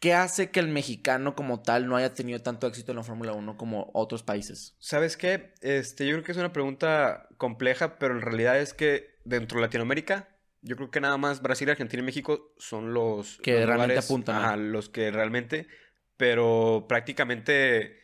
¿Qué hace que el mexicano como tal no haya tenido tanto éxito en la Fórmula 1 como otros países? ¿Sabes qué? Este, yo creo que es una pregunta compleja, pero en realidad es que dentro de Latinoamérica, yo creo que nada más Brasil, Argentina y México son los que los realmente lugares- apuntan. los que realmente, pero prácticamente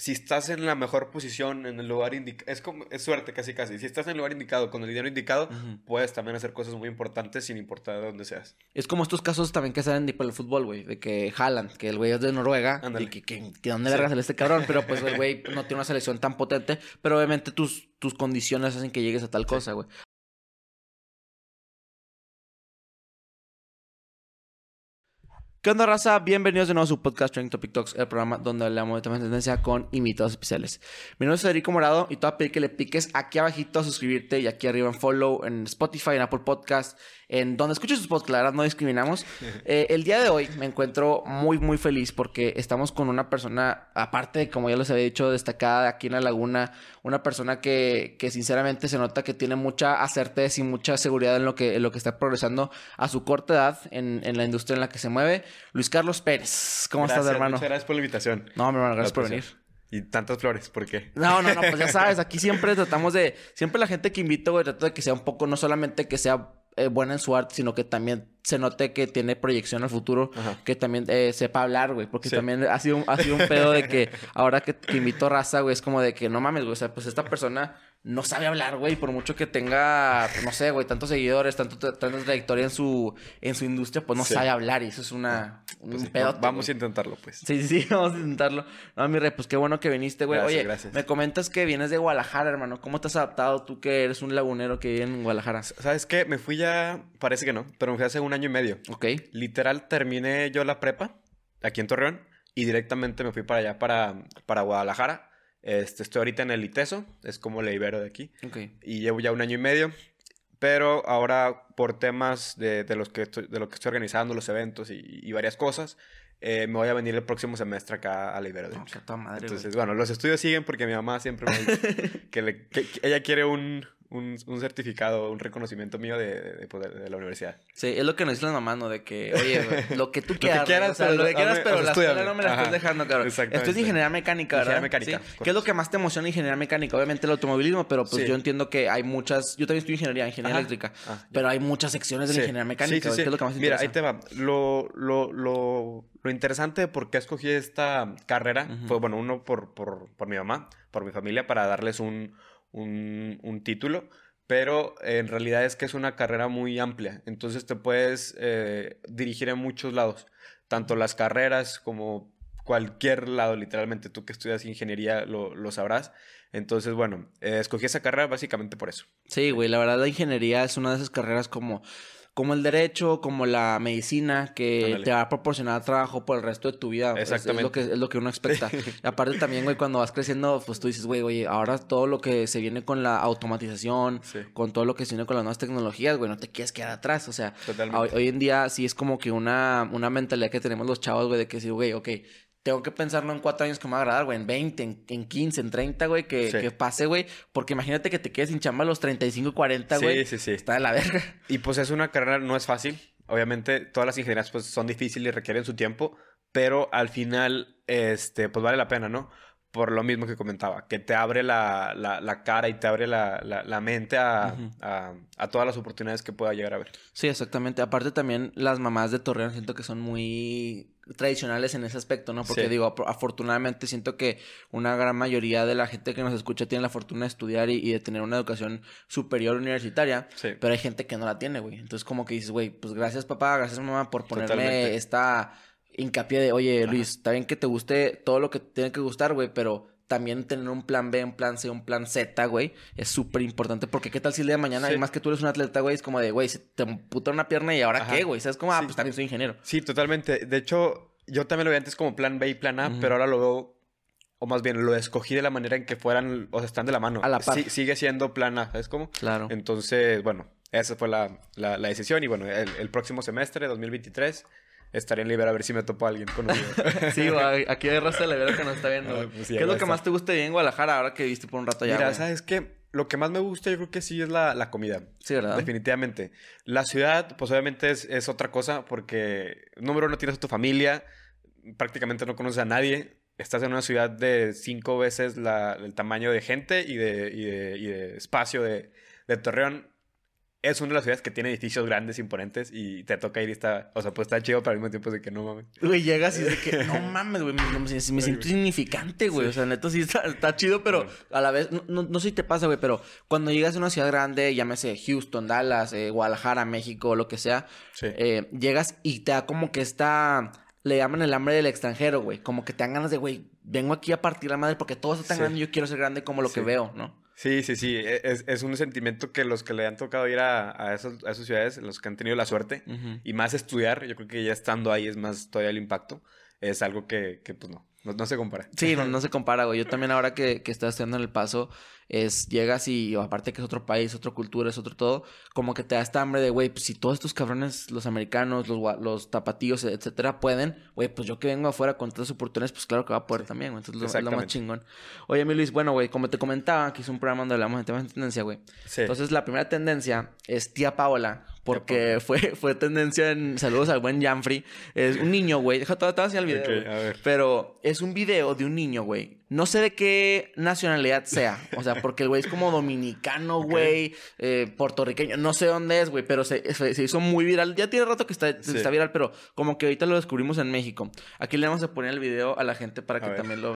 si estás en la mejor posición, en el lugar indicado, es como, es suerte casi casi, si estás en el lugar indicado, con el dinero indicado, puedes también hacer cosas muy importantes sin importar de dónde seas. Es como estos casos también que salen para el fútbol, güey. De que Haaland, que el güey es de Noruega. Y que, que, que dónde Sí. sale este cabrón. Pero pues el güey no tiene una selección tan potente. Pero obviamente tus, tus condiciones hacen que llegues a tal cosa, güey. ¿Qué onda, raza? Bienvenidos de nuevo a su podcast Trending Topic Talks, el programa donde hablamos de temas de tendencia con invitados especiales. Mi nombre es Federico Morado y te voy a pedir que le piques aquí abajito a suscribirte y aquí arriba en follow, en Spotify, en Apple Podcast, en donde escuches sus podcasts, la verdad no discriminamos. Eh, el día de hoy me encuentro muy, muy feliz porque estamos con una persona, aparte, como ya les había dicho, destacada aquí en La Laguna, una persona que, que sinceramente se nota que tiene mucha acertez y mucha seguridad en lo que, en lo que está progresando a su corta edad en, en la industria en la que se mueve. Luis Carlos Pérez, ¿cómo Gracias, estás, hermano? Muchas gracias por la invitación. No, mi hermano, gracias por Lo venir. Y tantas flores, ¿por qué? No, no, no, pues ya sabes, aquí siempre tratamos de, siempre la gente que invito, güey, trato de que sea un poco, no solamente que sea eh, buena en su arte, sino que también se note que tiene proyección al futuro, Ajá. que también eh, sepa hablar, güey, porque Sí. también ha sido, un- ha sido un pedo de que ahora que, que invito raza, güey, es como de que no mames, güey, o sea, pues esta persona no sabe hablar, güey, por mucho que tenga, no sé, güey, tantos seguidores, tanto, tanta trayectoria en su, en su industria, pues no Sí. sabe hablar y eso es una, un Pues vamos a intentarlo, pues. Sí, sí, sí, vamos a intentarlo. No, mi rey, pues qué bueno que viniste, güey. Oye, gracias. me comentas que vienes de Guadalajara, hermano. ¿Cómo te has adaptado tú que eres un lagunero que vive en Guadalajara? ¿Sabes qué? Me fui ya, parece que no, pero me fui hace un año y medio. Ok. Literal, terminé yo la prepa aquí en Torreón y directamente me fui para allá, para, para Guadalajara. Este, estoy ahorita en el ITESO, es como el Ibero de aquí. Ok. Y llevo ya un año y medio. Pero ahora, por temas de, de los que estoy, de lo que estoy organizando, los eventos y, y varias cosas, eh, me voy a venir el próximo semestre acá a la Ibero, madre, güey. Entonces, bueno, los estudios siguen porque mi mamá siempre me dice que, le- que- que ella quiere un, un, un certificado, un reconocimiento mío de, de, de- de la universidad. Sí, es lo que nos dicen las mamás, ¿no? De que, oye, lo que tú quieras. quieras, güey, o sea, pero lo que quieras, pero o sea, la escuela no me la estás dejando, cabrón. Esto es de ingeniería mecánica, ¿verdad? Ingeniería mecánica, Sí. ¿Qué es lo que más te emociona ingeniería mecánica? Obviamente el automovilismo, pero pues Sí. yo entiendo que hay muchas... Yo también estudio ingeniería, ingeniería Ajá. eléctrica. Ah, pero hay muchas secciones de la ingeniería mecánica, Sí, sí, güey. sí. ¿Qué es lo que más te Mira, interesa? ahí te va. Lo, lo, lo, lo interesante de por qué escogí esta carrera fue, bueno, uno por, por, por mi mamá, por mi familia, para darles un, un, un título, pero en realidad es que es una carrera muy amplia, entonces te puedes eh, dirigir en muchos lados, tanto las carreras como cualquier lado, literalmente, tú que estudias ingeniería lo, lo sabrás. Entonces, bueno, eh, escogí esa carrera básicamente por eso. Sí, güey, la verdad la ingeniería es una de esas carreras como, como el derecho, como la medicina, que te va a proporcionar trabajo por el resto de tu vida. Es- Es, Exactamente. lo que, es lo que uno expecta. Y aparte también, güey, cuando vas creciendo, pues tú dices, güey, oye, ahora todo lo que se viene con la automatización, Sí. con todo lo que se viene con las nuevas tecnologías, güey, no te quieres quedar atrás. O sea, hoy, hoy en día sí es como que una, una mentalidad que tenemos los chavos, güey, de que decir, güey, ok, tengo que pensarlo en cuatro años que me va a agradar, güey, en 20, en, en 15, en 30, güey, que, Sí. que pase, güey. Porque imagínate que te quedes sin chamba a los 35, 40, güey. Sí, sí, sí. Está de la verga. Y pues es una carrera, no es fácil. Obviamente, todas las ingenierías pues son difíciles y requieren su tiempo, pero al final, este, pues vale la pena, ¿no? Por lo mismo que comentaba, que te abre la, la, la cara y te abre la, la, mente a, a, a todas las oportunidades que pueda llegar a ver. Sí, exactamente. Aparte también las mamás de Torreón siento que son muy tradicionales en ese aspecto, ¿no? Porque Sí. digo, afortunadamente siento que una gran mayoría de la gente que nos escucha tiene la fortuna de estudiar y, y de tener una educación superior universitaria. Sí. Pero hay gente que no la tiene, güey. Entonces como que dices, güey, pues gracias papá, gracias mamá por ponerme Totalmente. esta hincapié de, oye Ajá. Luis, está bien que te guste todo lo que tiene que gustar, güey, pero también tener un plan B, un plan C, un plan Z, güey, es súper importante. Porque qué tal si el día de mañana, Sí. y más que tú eres un atleta, güey, es como de, güey, se te puta una pierna y ahora Ajá. qué, güey. ¿Sabes cómo? Ah, Sí. pues también soy ingeniero. Sí, totalmente. De hecho, yo también lo veía antes como plan B y plan A, pero ahora lo veo, o más bien lo escogí de la manera en que fueran, o sea, están de la mano. A la par. Sí- sigue siendo plan A, ¿sabes cómo? Claro. Entonces, bueno, esa fue la, la- la decisión. Y bueno, el, el próximo semestre, 2023, estaré en Libera a ver si me topo a alguien conocido. Sí, aquí hay raza de la vera que nos está viendo. Ah, pues sí, ¿Qué es lo que más te gusta de en Guadalajara ahora que viste por un rato allá, Mira? ¿sabes qué? Lo que más me gusta yo creo que sí es la, la comida. Sí, ¿verdad? Definitivamente. La ciudad, pues obviamente es, es otra cosa porque, número uno, tienes a tu familia, prácticamente no conoces a nadie. Estás en una ciudad de cinco veces la, el tamaño de gente y de, y de, y de espacio de, de Torreón es una de las ciudades que tiene edificios grandes, imponentes, y te toca ir y está, o sea, pues está chido, pero al mismo tiempo es de que no mames. Güey, llegas y es de que, no mames, güey, me, siento insignificante, güey. O sea, neto sí está, está chido, pero a la vez, no, no, no sé si te pasa, güey, pero cuando llegas a una ciudad grande, llámese Houston, Dallas, eh, Guadalajara, México, lo que sea, Sí. eh, llegas y te da como que esta, le llaman el hambre del extranjero, güey. Como que te dan ganas de, güey, vengo aquí a partir la madre porque todo está tan Sí. grande y yo quiero ser grande como lo que veo, ¿no? Sí, sí, sí. e- Es, es un sentimiento que los que le han tocado ir a, a, esos- a esas ciudades, los que han tenido la suerte, y más estudiar, yo creo que ya estando ahí es más todavía el impacto, es algo que, que pues no, no, no se compara. Sí, no, no se compara, güey. Yo también ahora que, que estoy estudiando en El Paso, es llegas y aparte que es otro país, otra cultura, es otro todo, como que te da esta hambre de, güey, pues si todos estos cabrones, los americanos, los, los tapatíos, etcétera, pueden, güey, pues yo que vengo afuera con tantas oportunidades, pues claro que va a poder también, güey. Entonces es lo más chingón. Oye, mi Luis, bueno, güey, como te comentaba, que es un programa donde hablamos de temas de tendencia, güey. Sí. Entonces la primera tendencia es tía Paola. Porque fue, fue tendencia en saludos al buen Janfrey. Es un niño, güey. Deja todo, te voy a enseñar el video. Ok, güey. a ver. Pero es un video de un niño, güey. No sé de qué nacionalidad sea. O sea, porque el güey es como dominicano, güey. eh, puertorriqueño. No sé dónde es, güey. Pero se, se- se hizo muy viral. Ya tiene rato que está, Sí. está viral, pero como que ahorita lo descubrimos en México. Aquí le vamos a poner el video a la gente para A que ver. también lo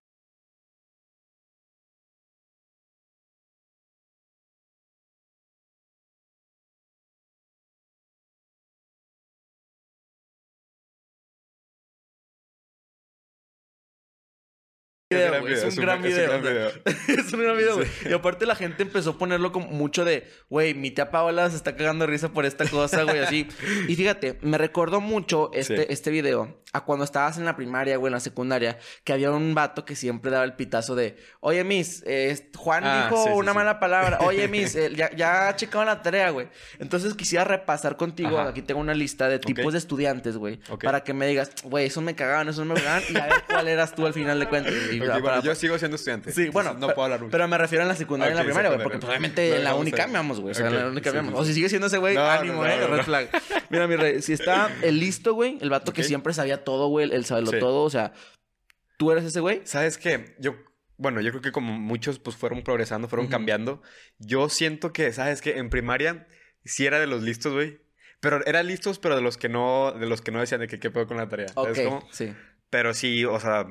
Es un gran video. gran video. es un gran video, güey. Y aparte la gente empezó a ponerlo como mucho de, güey, mi tía Paola se está cagando de risa por esta cosa, güey, así. Y fíjate, me recordó mucho este, Sí. este video a cuando estabas en la primaria, güey, en la secundaria, que había un vato que siempre daba el pitazo de, oye, Miss, eh, Juan Ah, dijo sí, sí, una sí. mala palabra. Oye, Miss, eh, ya, ya checaron la tarea, güey. Entonces quisiera repasar contigo, Ajá. aquí tengo una lista de tipos Ok. de estudiantes, güey, Ok. para que me digas, güey, esos me cagaban, esos me cagaban, y a ver cuál eras tú al final de cuentas. Y Ok, para- bueno, para- yo sigo siendo estudiante. Sí, bueno, no puedo hablar mucho. pero me refiero en la secundaria y en la primaria, güey, porque pues, obviamente No, en la vamos uni a- cambiamos, güey, o sea, en la sí, cambiamos. O si sigue siendo ese güey, No, ánimo, no, eh, red flag. Mira, mi rey, si está el listo, güey, el vato que siempre sabía todo, güey, el saberlo Sí. todo, o sea, ¿tú eres ese güey? ¿Sabes qué? Yo, bueno, yo creo que como muchos pues fueron progresando, fueron Ujú. cambiando. Yo siento que, ¿sabes qué? En primaria sí era de los listos, güey. Pero era listos, pero de los que no, de los que no decían de que qué pedo con la tarea. ¿Sabes Ok, cómo? sí. Pero sí, o sea,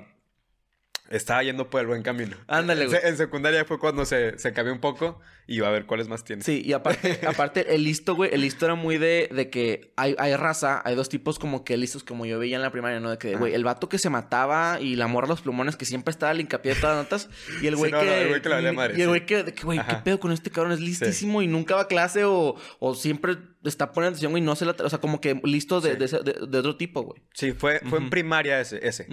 estaba yendo por el buen camino. Ándale, En güey. En secundaria fue cuando se, se cambió un poco y iba a ver cuáles más tiene. Sí, y aparte, aparte, el listo, güey, el listo era muy de, de que hay, hay raza, hay dos tipos como que listos, como yo veía en la primaria, ¿no? De que, güey, el vato que se mataba y la morra los plumones que siempre estaba al hincapié de todas las notas, y el Sí, güey no, que... no, el güey que le valía madre, y el sí. güey que, de que, güey, ¿qué pedo con este cabrón? Es listísimo y nunca va a clase o, o siempre está poniendo atención, güey, no se la... O sea, como que listo de, Sí. de, de- de otro tipo, güey. Sí, fue, fue en primaria ese, ese.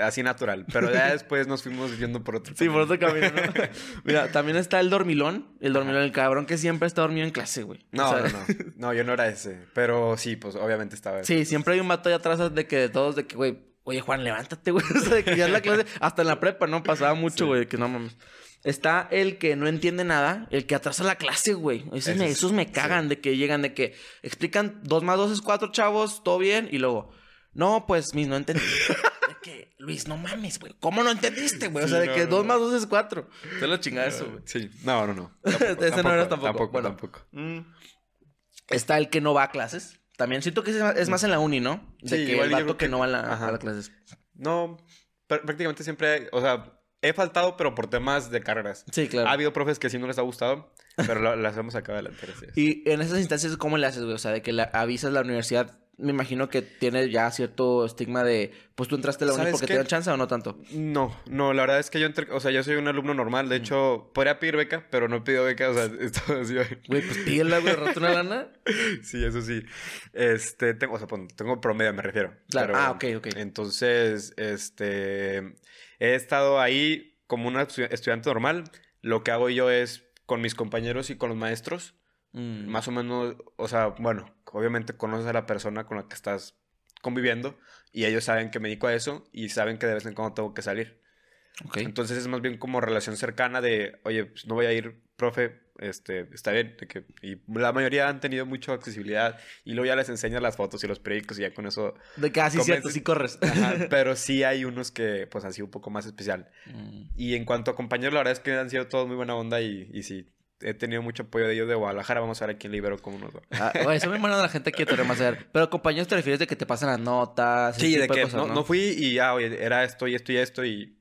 Así natural. Pero ya después nos fuimos yendo por otro Sí, por otro camino. ¿no? Mira, también está el dormilón. El dormilón, el cabrón que siempre está dormido en clase, güey. No, O sea, no, no. No, yo no era ese. Pero sí, pues obviamente estaba. Sí, siempre hay un vato allá atrás de que de todos, de que, güey, oye, Juan, levántate, güey. O sea, de que ya es la clase, hasta en la prepa, ¿no? Pasaba mucho, Sí. güey, que no mames. Está el que no entiende nada, el que atrasa la clase, güey. Esos, me, es- esos me cagan de que llegan, de que explican dos más dos es cuatro, chavos, todo bien, y luego, no, pues, mis, no entendí. de que, Luis, no mames, güey. ¿Cómo no entendiste, güey? O Sí, sea, de no, que no, dos no. más dos es cuatro. Te lo chingada eso, güey. Sí. No, no, no. Ese no eras tampoco. Tampoco, Bueno. tampoco. Mm. Está el que no va a clases. También siento que es más, en la uni, ¿no? De Sí, que igual el vato que, que- no va a, la, a las clases. No, pr- prácticamente siempre, hay- o sea, he faltado, pero por temas de carreras. Sí, claro. Ha habido profes que sí no les ha gustado, pero lo- las hemos acá adelante. gracias. Y en esas instancias, ¿cómo le haces, güey? O sea, de que la, avisas la universidad. Me imagino que tiene ya cierto estigma de, pues tú entraste a la uni ¿Sabes porque te dan chance o no tanto. No, no, la verdad es que yo entré, o sea, yo soy un alumno normal, de hecho, podría pedir beca, pero no he pedido beca, o sea, esto así, Güey, pues pídela, güey, rato una lana. Sí, eso sí. Este, tengo, o sea, tengo promedio, me refiero. Claro. Pero- Ah, ok, ok. Entonces, este, he estado ahí como un estu- estudiante normal. Lo que hago yo es con mis compañeros y con los maestros, Mm. más o menos, o sea, bueno, obviamente conoces a la persona con la que estás conviviendo y ellos saben que me dedico a eso y saben que de vez en cuando tengo que salir. Ok. Entonces es más bien como relación cercana de, oye, pues no voy a ir, profe, este, está bien. de que- y la mayoría han tenido mucha accesibilidad. Y luego ya les enseñas las fotos y los periódicos y ya con eso. De que así cierto, Convence- sí corres. Ajá, pero sí hay unos que, pues, han sido un poco más especial. Mm. Y en cuanto a compañeros, la verdad es que han sido todos muy buena onda y, y sí, he tenido mucho apoyo de ellos de Guadalajara. Vamos a ver aquí en Libero cómo nos va. Ah, son muy buenos la gente que te más hacer. Pero compañeros te refieres de que te pasan las notas. Sí, de que cosas, no, no fui y ya, oye, era esto y esto y esto y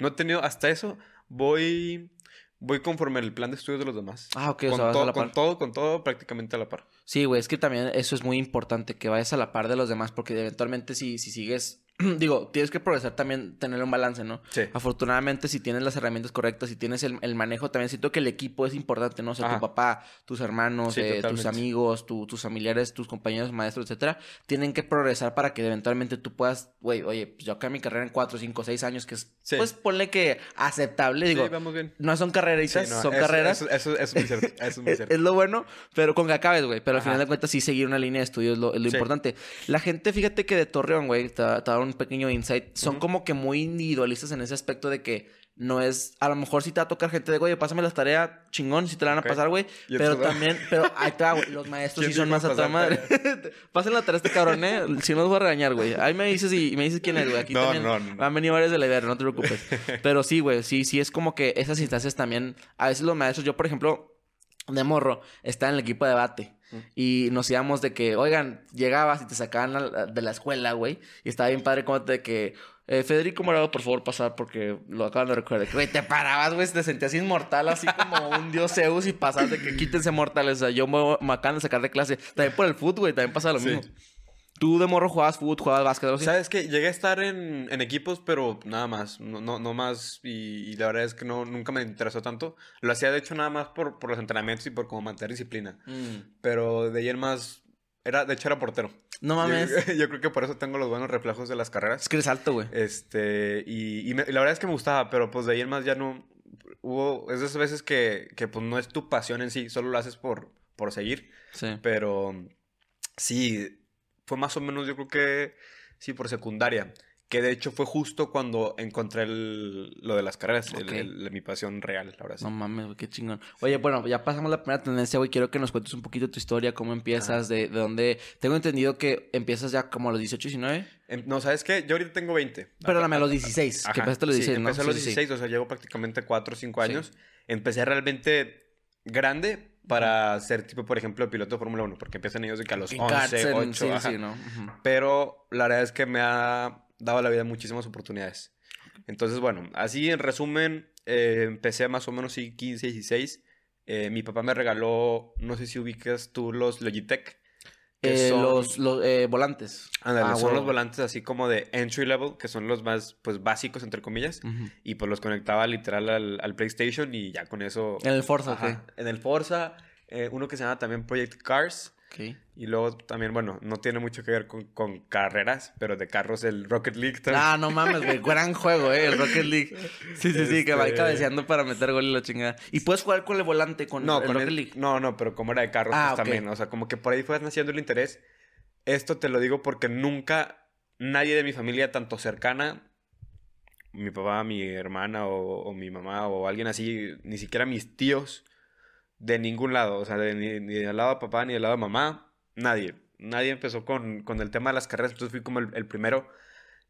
no he tenido, hasta eso, voy, voy conforme el plan de estudios de los demás. Ah, ok, o con, sea, vas a todo, la con par. todo, con todo prácticamente a la par. Sí, güey, es que también eso es muy importante, que vayas a la par de los demás, porque eventualmente si, si sigues, digo, tienes que progresar también, tener un balance, ¿no? Sí. Afortunadamente, si tienes las herramientas correctas, si tienes el, el manejo, también siento que el equipo es importante, ¿no? O sea, Ajá. tu papá, tus hermanos, Sí, eh, tus amigos, tu- tus familiares, tus compañeros, maestros, etcétera, tienen que progresar para que eventualmente tú puedas, güey, oye, pues yo acá mi carrera en 4, 5, 6 años, que es, Sí. pues ponle que aceptable, digo, sí, vamos bien. no son carreritas, no, son eso- carreras. Eso, eso- eso es muy cierto. Eso es muy cierto. es lo bueno, pero con que acabes, güey. Pero al Ajá. final de cuentas, sí seguir una línea de estudio es lo, es lo Sí. importante. La gente, fíjate que de Torreón, güey, te, te un pequeño insight. Son como que muy individualistas en ese aspecto de que no es. A lo mejor sí te va a tocar gente de, güey, pásame las tareas, chingón, si te la van a pasar, güey. Pero también, pero ahí va, güey. Los maestros sí ¿Quién son más a a toda madre. Pasen la tarea este cabrón, eh. Si no los voy a regañar, güey. Ahí me dices y me dices quién es, güey. Aquí No, también no, no, no. han venido varios de la Ibero, no te preocupes. Pero sí, güey, sí, sí es como que esas instancias también. A veces los maestros, yo, por ejemplo, de morro, estaba en el equipo de debate. Mm. Y nos íbamos de que, oigan, llegabas y te sacaban de la escuela, güey. Y estaba bien padre como de que, eh, Federico Morado, por favor, pasar porque lo acaban de recordar. Güey, te parabas, güey, te sentías inmortal, así como un dios Zeus y pasas de que quítense mortales. O sea, yo me, me acaban de sacar de clase. También por el fútbol, güey, también pasa lo Sí. mismo. Tú de morro jugabas fútbol, jugabas básquet, algo así? Sabes que llegué a estar en, en equipos, pero nada más, no, no, no más, y, y la verdad es que no, nunca me interesó tanto. Lo hacía de hecho nada más por, por los entrenamientos y por como mantener disciplina. Mm. Pero de ahí en más, era, de hecho era portero. No mames. Yo, yo creo que por eso tengo los buenos reflejos de las carreras. Es que eres alto, güey. Este, y, y me- y la verdad es que me gustaba, pero pues de ahí en más ya no, hubo, es de esas veces que, que pues no es tu pasión en sí, solo lo haces por, por seguir. Sí. Pero sí, fue más o menos, yo creo que sí, por secundaria. Que de hecho fue justo cuando encontré el- lo de las carreras, el- mi pasión real, ahora sí. No mames, güey, qué chingón. Oye, bueno, ya pasamos la primera tendencia, güey. Quiero que nos cuentes un poquito tu historia, cómo empiezas, de, de dónde. Tengo entendido que empiezas ya como a los 18, 19. Em, No, ¿sabes qué? Yo ahorita tengo 20. Perdóname, a los 16. Que Ajá, empezaste a los sí, 16, ¿no? empecé a los Sí, sí, sí. 16, o sea, llevo prácticamente 4 o 5 Sí. años. Empecé realmente grande para ser tipo, por ejemplo, piloto de Fórmula 1, porque empiezan ellos de que a los En 11, karts, en- 8, sí, ajá. sí, ¿no? Ujú. Pero la verdad es que me ha dado a la vida muchísimas oportunidades. Entonces, bueno, así en resumen, eh, empecé más o menos sí, 15, 16. Eh, mi papá me regaló, no sé si ubicas tú los Logitech. Eh, son- Los, los eh, volantes. Ah, son los volantes así como de entry level, que son los más pues básicos, entre comillas. Y pues los conectaba literal al, al PlayStation y ya con eso... En el Forza, Ajá. En el Forza, eh, uno que se llama también Project Cars. Y luego también, bueno, no tiene mucho que ver con, con carreras, pero de carros el Rocket League también. Ah, no mames, güey. Gran juego, eh. El Rocket League. Sí, sí, sí, que va Este- cabeceando para meter gol y la chingada. Y puedes jugar con el volante, con no, el con Rocket el- League. no, no, pero como era de carros Ah, pues, también. O sea, como que por ahí fue naciendo el interés. Esto te lo digo porque nunca nadie de mi familia, tanto cercana, mi papá, mi hermana o, o mi mamá o alguien así, ni siquiera mis tíos, de ningún lado. O sea, de- ni, ni del lado de papá ni del lado de mamá, nadie. Nadie empezó con, con el tema de las carreras, entonces fui como el, el primero.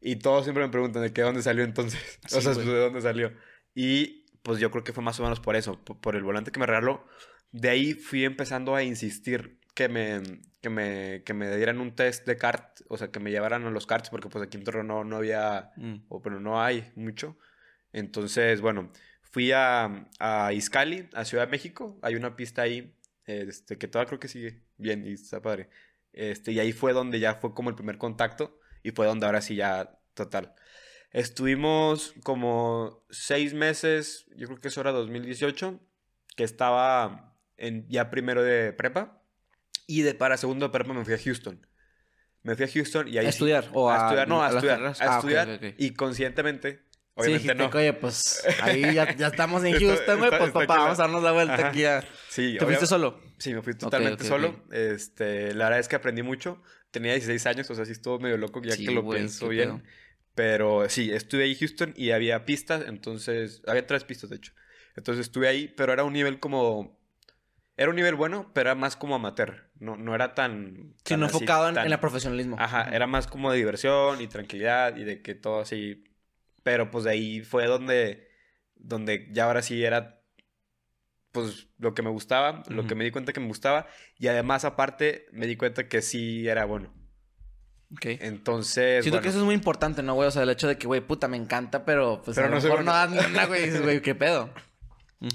Y todos siempre me preguntan de qué, dónde salió entonces. Sí, o sea, de dónde salió. Y pues yo creo que fue más o menos por eso, por, por el volante que me regaló. De ahí fui empezando a insistir que me, que me, que me dieran un test de kart, o sea, que me llevaran a los karts, porque pues aquí en Torreón no, no había, Mm. o pero no hay mucho. Entonces, bueno, fui a, a Izcali, a Ciudad de México. Hay una pista ahí, este, que todavía creo que sigue bien y está padre. Este, y ahí fue donde ya fue como el primer contacto y fue donde ahora sí ya, total. Estuvimos como seis meses, yo creo que eso era 2018, que estaba en ya primero de prepa. Y de, para segundo de prepa me fui a Houston. Me fui a Houston y ahí ¿A sí- estudiar? ¿O a, a- estudiar, no, a, estudiar. A Ah, estudiar. Y conscientemente, obviamente dijiste no. oye, pues ahí ya, ya estamos en Houston, güey. Pues papá, vamos a darnos la vuelta Ajá. aquí a... Sí, ¿Te fuiste solo? Sí, me fui totalmente solo. Este, la verdad es que aprendí mucho. Tenía 16 años, o sea, sí estuvo medio loco ya Sí, que lo pienso bien. pedo. Pero sí, estuve ahí en Houston y había pistas, entonces había tres pistas de hecho. Entonces estuve ahí, pero era un nivel como... Era un nivel bueno, pero era más como amateur. No, no era tan... Sí, tan no enfocado en, tan- en el profesionalismo. Ajá, era más como de diversión y tranquilidad y de que todo así. Pero pues de ahí fue donde, donde ya ahora sí era pues lo que me gustaba, lo que me di cuenta que me gustaba y además aparte me di cuenta que sí era bueno. Ok. Entonces, Siento que eso es muy importante, ¿no, güey? O sea, el hecho de que, güey, puta, me encanta, pero pues Pero a no lo mejor no una, güey. Güey, ¿qué pedo?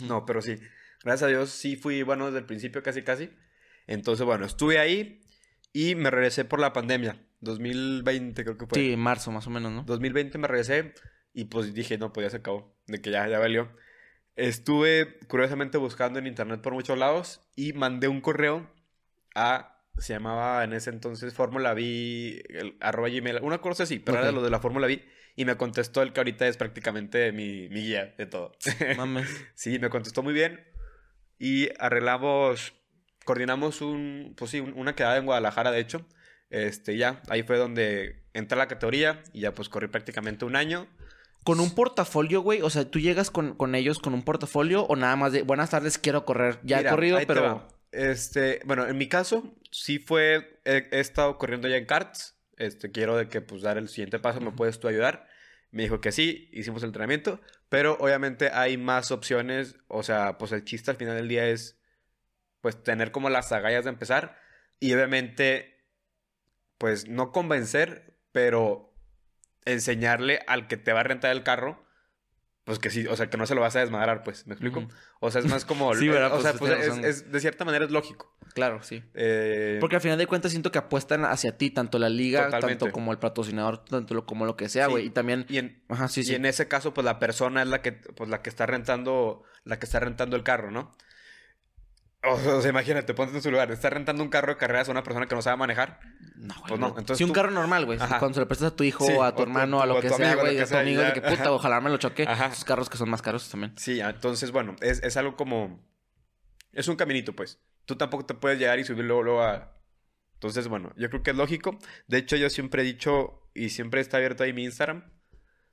No, pero sí. Gracias a Dios sí fui bueno desde el principio casi casi. Entonces, bueno, estuve ahí y me regresé por la pandemia. 2020 creo que fue. Sí, marzo, más o menos, ¿no? 2020 me regresé y pues dije, no, pues ya se acabó, de que ya, ya valió. Estuve curiosamente buscando en internet por muchos lados y mandé un correo a, se llamaba en ese entonces Fórmula V, el- arroba gmail, una cosa así, pero era Ok. lo de la Fórmula V y me contestó el que ahorita es prácticamente mi, mi guía de todo. Mames. Sí, me contestó muy bien y arreglamos, coordinamos un, pues sí, un- una quedada en Guadalajara, de hecho. Este, ya, ahí fue donde entré a la categoría y ya pues corrí prácticamente un año. Con un portafolio, güey. O sea, ¿tú llegas con, con ellos con un portafolio o nada más de buenas tardes, quiero correr? Ya Mira, he corrido, pero. Este, bueno, en mi caso, sí fue, he, he estado corriendo ya en karts. Este, quiero de que pues dar el siguiente paso, ¿me puedes tú ayudar? Me dijo que sí, hicimos el entrenamiento, pero obviamente hay más opciones, o sea, pues el chiste al final del día es pues tener como las agallas de empezar y obviamente pues no convencer, pero enseñarle al que te va a rentar el carro pues que sí, o sea, que no se lo vas a desmadrar, pues, ¿me explico? O sea, es más como... Sí, ¿verdad? O sea, Pues, pues, tienes es- de cierta manera es lógico. Claro, sí. Eh, Porque al final de cuentas siento que apuestan hacia ti, tanto la liga, Totalmente. tanto como el patrocinador, tanto lo- como lo que sea, Sí. güey. Y también. y en, Ajá, sí, y sí. en ese caso, pues la persona es la que, pues, la que está rentando, la que está rentando el carro, ¿no? O sea, imagínate, ponte en su lugar. Está rentando un carro de carreras a una persona que no sabe manejar. No, güey. Pues no, entonces Si un tú- carro normal, güey. Ajá. Cuando se lo prestas a tu hijo, Sí, a o tu tu- hermano, a tu- lo o que sea, güey, lo a tu amigo, de que puta, ojalá me lo choque. Ajá. Esos carros que son más caros también. Sí, entonces, bueno, es, es algo como... Es un caminito, pues. Tú tampoco te puedes llegar y subir luego, luego a... Entonces, bueno, yo creo que es lógico. De hecho, yo siempre he dicho, y siempre está abierto ahí mi Instagram,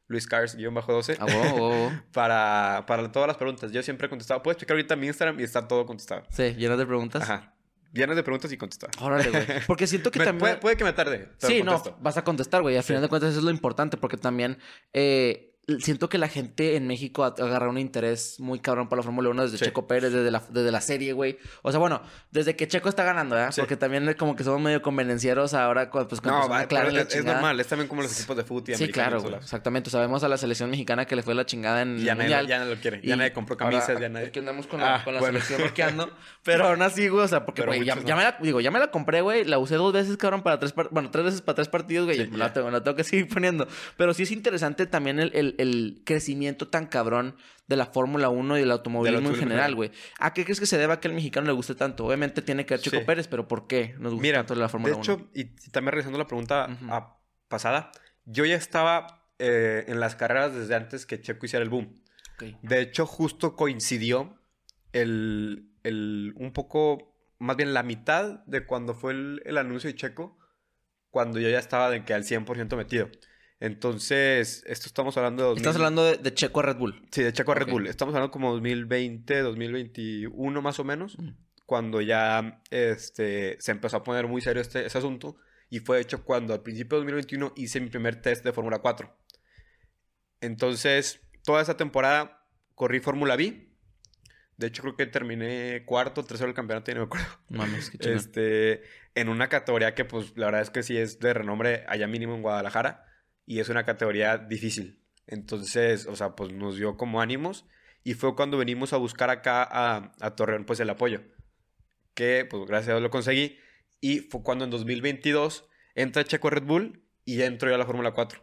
Luis Cars-12, Ah, wow, wow, wow. para, para todas las preguntas. Yo siempre he contestado. Puedes checar ahorita mi Instagram y está todo contestado. Sí, llenas de preguntas. Ajá. Llenas de preguntas y contestadas. Órale, güey. Porque siento que Me- también. puede, puede que me tarde. Sí, no, vas a contestar, güey. Al Sí. final de cuentas, eso es lo importante, porque también eh, siento que la gente en México ha agarrado un interés muy cabrón por la Fórmula 1 desde Sí. Checo Pérez, desde la, desde la serie, güey. O sea, bueno, desde que Checo está ganando. Sí. Porque también como que somos medio convenencieros ahora, pues con No, va, la es, normal. Es también como los equipos de fútbol y Sí, claro, güey. Exactamente. Sabemos a la selección mexicana que le fue la chingada en Y el ya nadie, mundial. ya nadie lo quiere. Ya nadie compró ahora, camisas, ya nadie... Aquí andamos con la, Ah, con la bueno. selección bloqueando. Pero aún así, güey, o sea, porque, güey, ya, ya no. me la, digo, ya me la compré, güey. La usé dos veces, cabrón, para tres, bueno, tres veces para tres partidos, güey. Sí, la, ya. tengo, la tengo que seguir poniendo. Pero sí es interesante también el, el, el crecimiento tan cabrón de la Fórmula 1 y del automovilismo en general, en güey. ¿A qué crees que se deba que al mexicano le guste tanto? Obviamente tiene que ver Checo Sí. Pérez, pero ¿por qué nos gusta Mira, tanto la Fórmula de 1? hecho, y, y también realizando la pregunta pasada, yo ya estaba eh, en las carreras desde antes que Checo hiciera el boom. De hecho, justo coincidió el, el- un poco, más bien la mitad de cuando fue el, el anuncio de Checo, cuando yo ya estaba de que al 100% metido. Entonces, esto estamos hablando de... 2000 Estás hablando de, de Checo a Red Bull. Sí, de Checo a Red Ok. Bull. Estamos hablando como 2020, 2021 más o menos, Mm. cuando ya este, se empezó a poner muy serio este, ese asunto. Y fue hecho cuando al principio de 2021 hice mi primer test de Fórmula 4. Entonces, toda esa temporada corrí Fórmula B. De hecho, creo que terminé cuarto, tercero del campeonato, y no me acuerdo. Mames, qué chingón. Este, en una categoría que, pues, la verdad es que sí es de renombre allá mínimo en Guadalajara. Y es una categoría difícil. Entonces, o sea, pues nos dio como ánimos. Y fue cuando venimos a buscar acá a, a Torreón, pues, el apoyo. Que, pues, gracias a Dios lo conseguí. Y fue cuando en 2022 entra Checo Red Bull y entro yo a la Fórmula 4.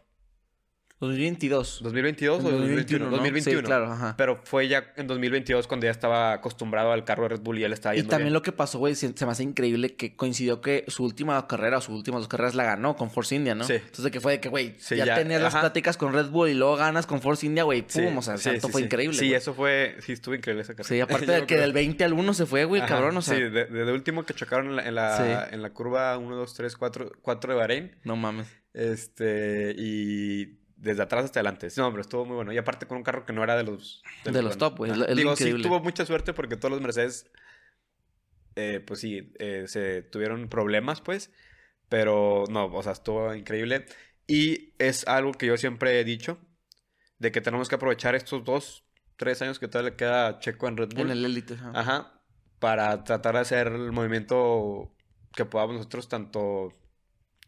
2022. ¿2022 o 2021? ¿no? 2021. Sí, claro, ajá. Pero fue ya en 2022 cuando ya estaba acostumbrado al carro de Red Bull y él estaba Y yendo también bien. lo que pasó, güey, se, se me hace increíble que coincidió que su última carrera o sus últimas dos carreras la ganó con Force India, ¿no? Sí. Entonces, que fue de que, güey, Sí, ya, ya, tenías las pláticas con Red Bull y luego ganas con Force India, güey, pum, o sea, sí, fue increíble. Sí, eso fue... Sí, estuvo increíble esa carrera. Sí, aparte de que del 20 al 1 se fue, güey, cabrón, o sea, Sí, de, de- de último que chocaron en la, en la, en la curva 1, 2, 3, 4, 4 de Bahrein. no mames. Este, y desde atrás hasta adelante. No, pero estuvo muy bueno. Y aparte con un carro que no era de los... De los top, güey. Lo Digo, sí increíble. tuvo mucha suerte porque todos los Mercedes, eh, pues sí, eh, se tuvieron problemas, pues. Pero no, o sea, estuvo increíble. Y es algo que yo siempre he dicho, de que tenemos que aprovechar estos dos, tres años que todavía le queda a Checo en Red Bull. En el Elite. ajá. Ajá. Para tratar de hacer el movimiento que podamos nosotros, tanto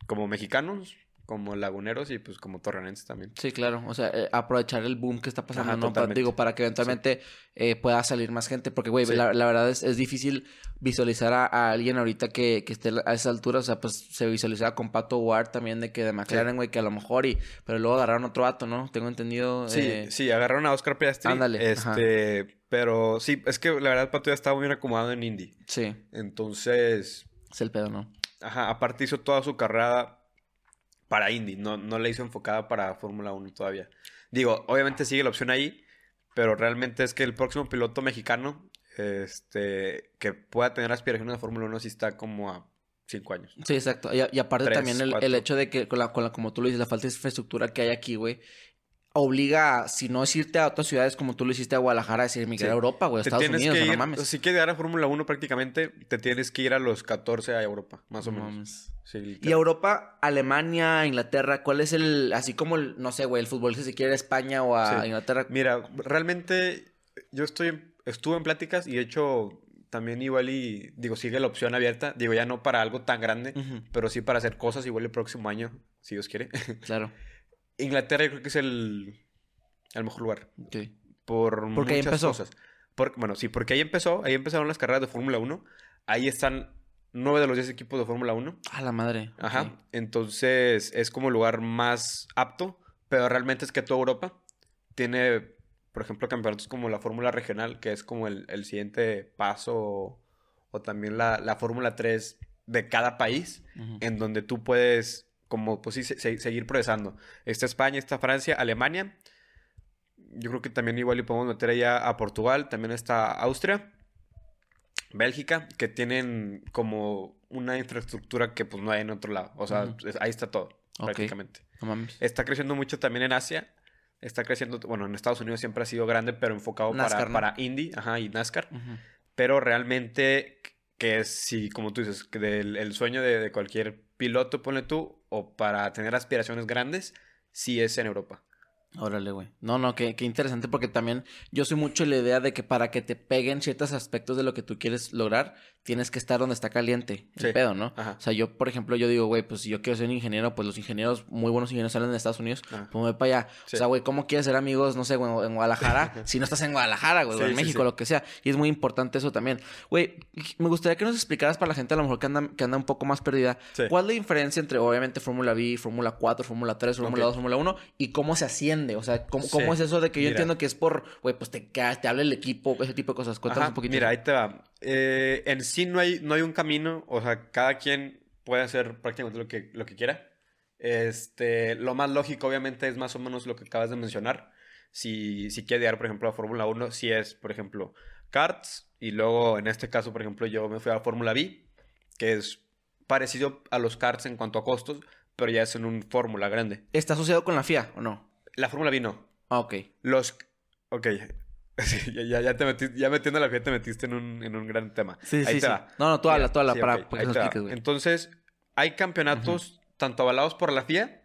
como mexicanos, como laguneros y pues como torrenenses también. Sí, claro. O sea, eh, aprovechar el boom que está pasando, Ajá, ¿no? Pa- totalmente. digo, para que eventualmente eh, pueda salir más gente. Porque, güey, Sí. la, la verdad es, es difícil visualizar a, a alguien ahorita que, que esté a esa altura. O sea, pues se visualizaba con Pato Ward también de que de McLaren, güey, que a lo mejor y... Pero luego agarraron otro vato, ¿no? Tengo entendido. Sí, eh, sí, agarraron a Oscar Piastri. Ándale, ajá. Este, pero sí, es que la verdad Pato ya estaba muy bien acomodado en Indy. sí, Entonces, es el pedo, ¿no? ajá, aparte hizo toda su carrera para Indy, no, no la hizo enfocada para Fórmula 1 todavía. Digo, obviamente sigue la opción ahí, pero realmente es que el próximo piloto mexicano este, que pueda tener aspiraciones de Fórmula 1 sí está como a 5 años. Sí, exacto. Y, y aparte Tres, también el, hecho de que, con la, con la, como tú lo dices, la falta de infraestructura que hay aquí, güey, obliga, a, si no es irte a otras ciudades como tú lo hiciste a Guadalajara, a decir migrar Sí. a Europa, güey, a Te Estados tienes Unidos, que o no ir, mames. si quieres llegar a Fórmula 1 prácticamente, te tienes que ir a los 14 a Europa, más o No menos. mames. Sí, Y. Europa, Alemania, Inglaterra, ¿cuál es el, así como el, no sé, güey, el futbolista si quiere ir a España o a Sí. Inglaterra? Mira, realmente yo estoy, estuve en pláticas y de hecho también igual y, digo, sigue la opción abierta. Digo, ya no para algo tan grande, pero sí para hacer cosas igual el próximo año, si Dios quiere. claro. Inglaterra yo creo que es el, el mejor lugar ok. por Porque ahí muchas empezó. cosas. Por- bueno, sí, porque ahí empezó, ahí empezaron las carreras de Fórmula 1. Ahí están nueve de los 10 equipos de Fórmula 1. A la madre. Ajá. Entonces es como el lugar más apto, pero realmente es que toda Europa tiene, por ejemplo, campeonatos como la Fórmula Regional, que es como el, el siguiente paso, o, o también la, la Fórmula 3 de cada país, en donde tú puedes, como, pues sí, se- se- seguir progresando. Está España, está Francia, Alemania. Yo creo que también igual le podemos meter allá a Portugal, también está Austria. Bélgica, que tienen como una infraestructura que pues no hay en otro lado. O sea, ahí está todo, Ok. prácticamente. No mames. Está creciendo mucho también en Asia. Está creciendo, bueno, en Estados Unidos siempre ha sido grande, pero enfocado NASCAR, para, ¿no? para Indy, ajá, y NASCAR. Pero realmente, que es, si, como tú dices, que del el sueño de, de cualquier piloto, ponle tú, o para tener aspiraciones grandes, sí es en Europa. Órale, güey. No, no, qué, qué interesante porque también yo soy mucho la idea de que para que te peguen ciertos aspectos de lo que tú quieres lograr, tienes que estar donde está caliente el Sí. pedo, ¿no? Ajá. O sea, yo, por ejemplo, yo digo, güey, pues si yo quiero ser un ingeniero, pues los ingenieros, muy buenos ingenieros salen de Estados Unidos, Ajá. pues me voy para allá. Sí. O sea, güey, ¿cómo quieres ser amigos, no sé, güey, en Guadalajara, si no estás en Guadalajara, güey, en México, lo que sea? Y es muy importante eso también. Güey, me gustaría que nos explicaras para la gente a lo mejor que anda, que anda un poco más perdida. ¿cuál es la diferencia entre, obviamente, Fórmula V, Fórmula 4, Fórmula 3, Fórmula Ok. 2, Fórmula 1 y cómo se asciende? O sea, ¿cómo, es eso de que yo Mira. entiendo que es por, güey, pues te, te habla el equipo, ese tipo de cosas? Cuéntanos Ajá, un poquito. Mira, ahí te va. Eh, en sí no hay, no hay un camino, o sea, cada quien puede hacer prácticamente lo que, lo que quiera. Este, lo más lógico, obviamente, es más o menos lo que acabas de mencionar. Si, si quieres llegar, por ejemplo, a Fórmula 1, si es, por ejemplo, karts, y luego, en este caso, por ejemplo, yo me fui a Fórmula V, que es parecido a los karts en cuanto a costos, pero ya es en un Fórmula grande. ¿Está asociado con la FIA o no? La Fórmula V no. Ah, ok. Los... Ok. Sí, ya, ya, ya te metiste, ya metiendo la FIA te metiste en un, en un gran tema. Sí, Ahí sí, te sí. va. No, no, tú habla, tú habla sí, para, que nos expliques, güey. Entonces, hay campeonatos tanto avalados por la FIA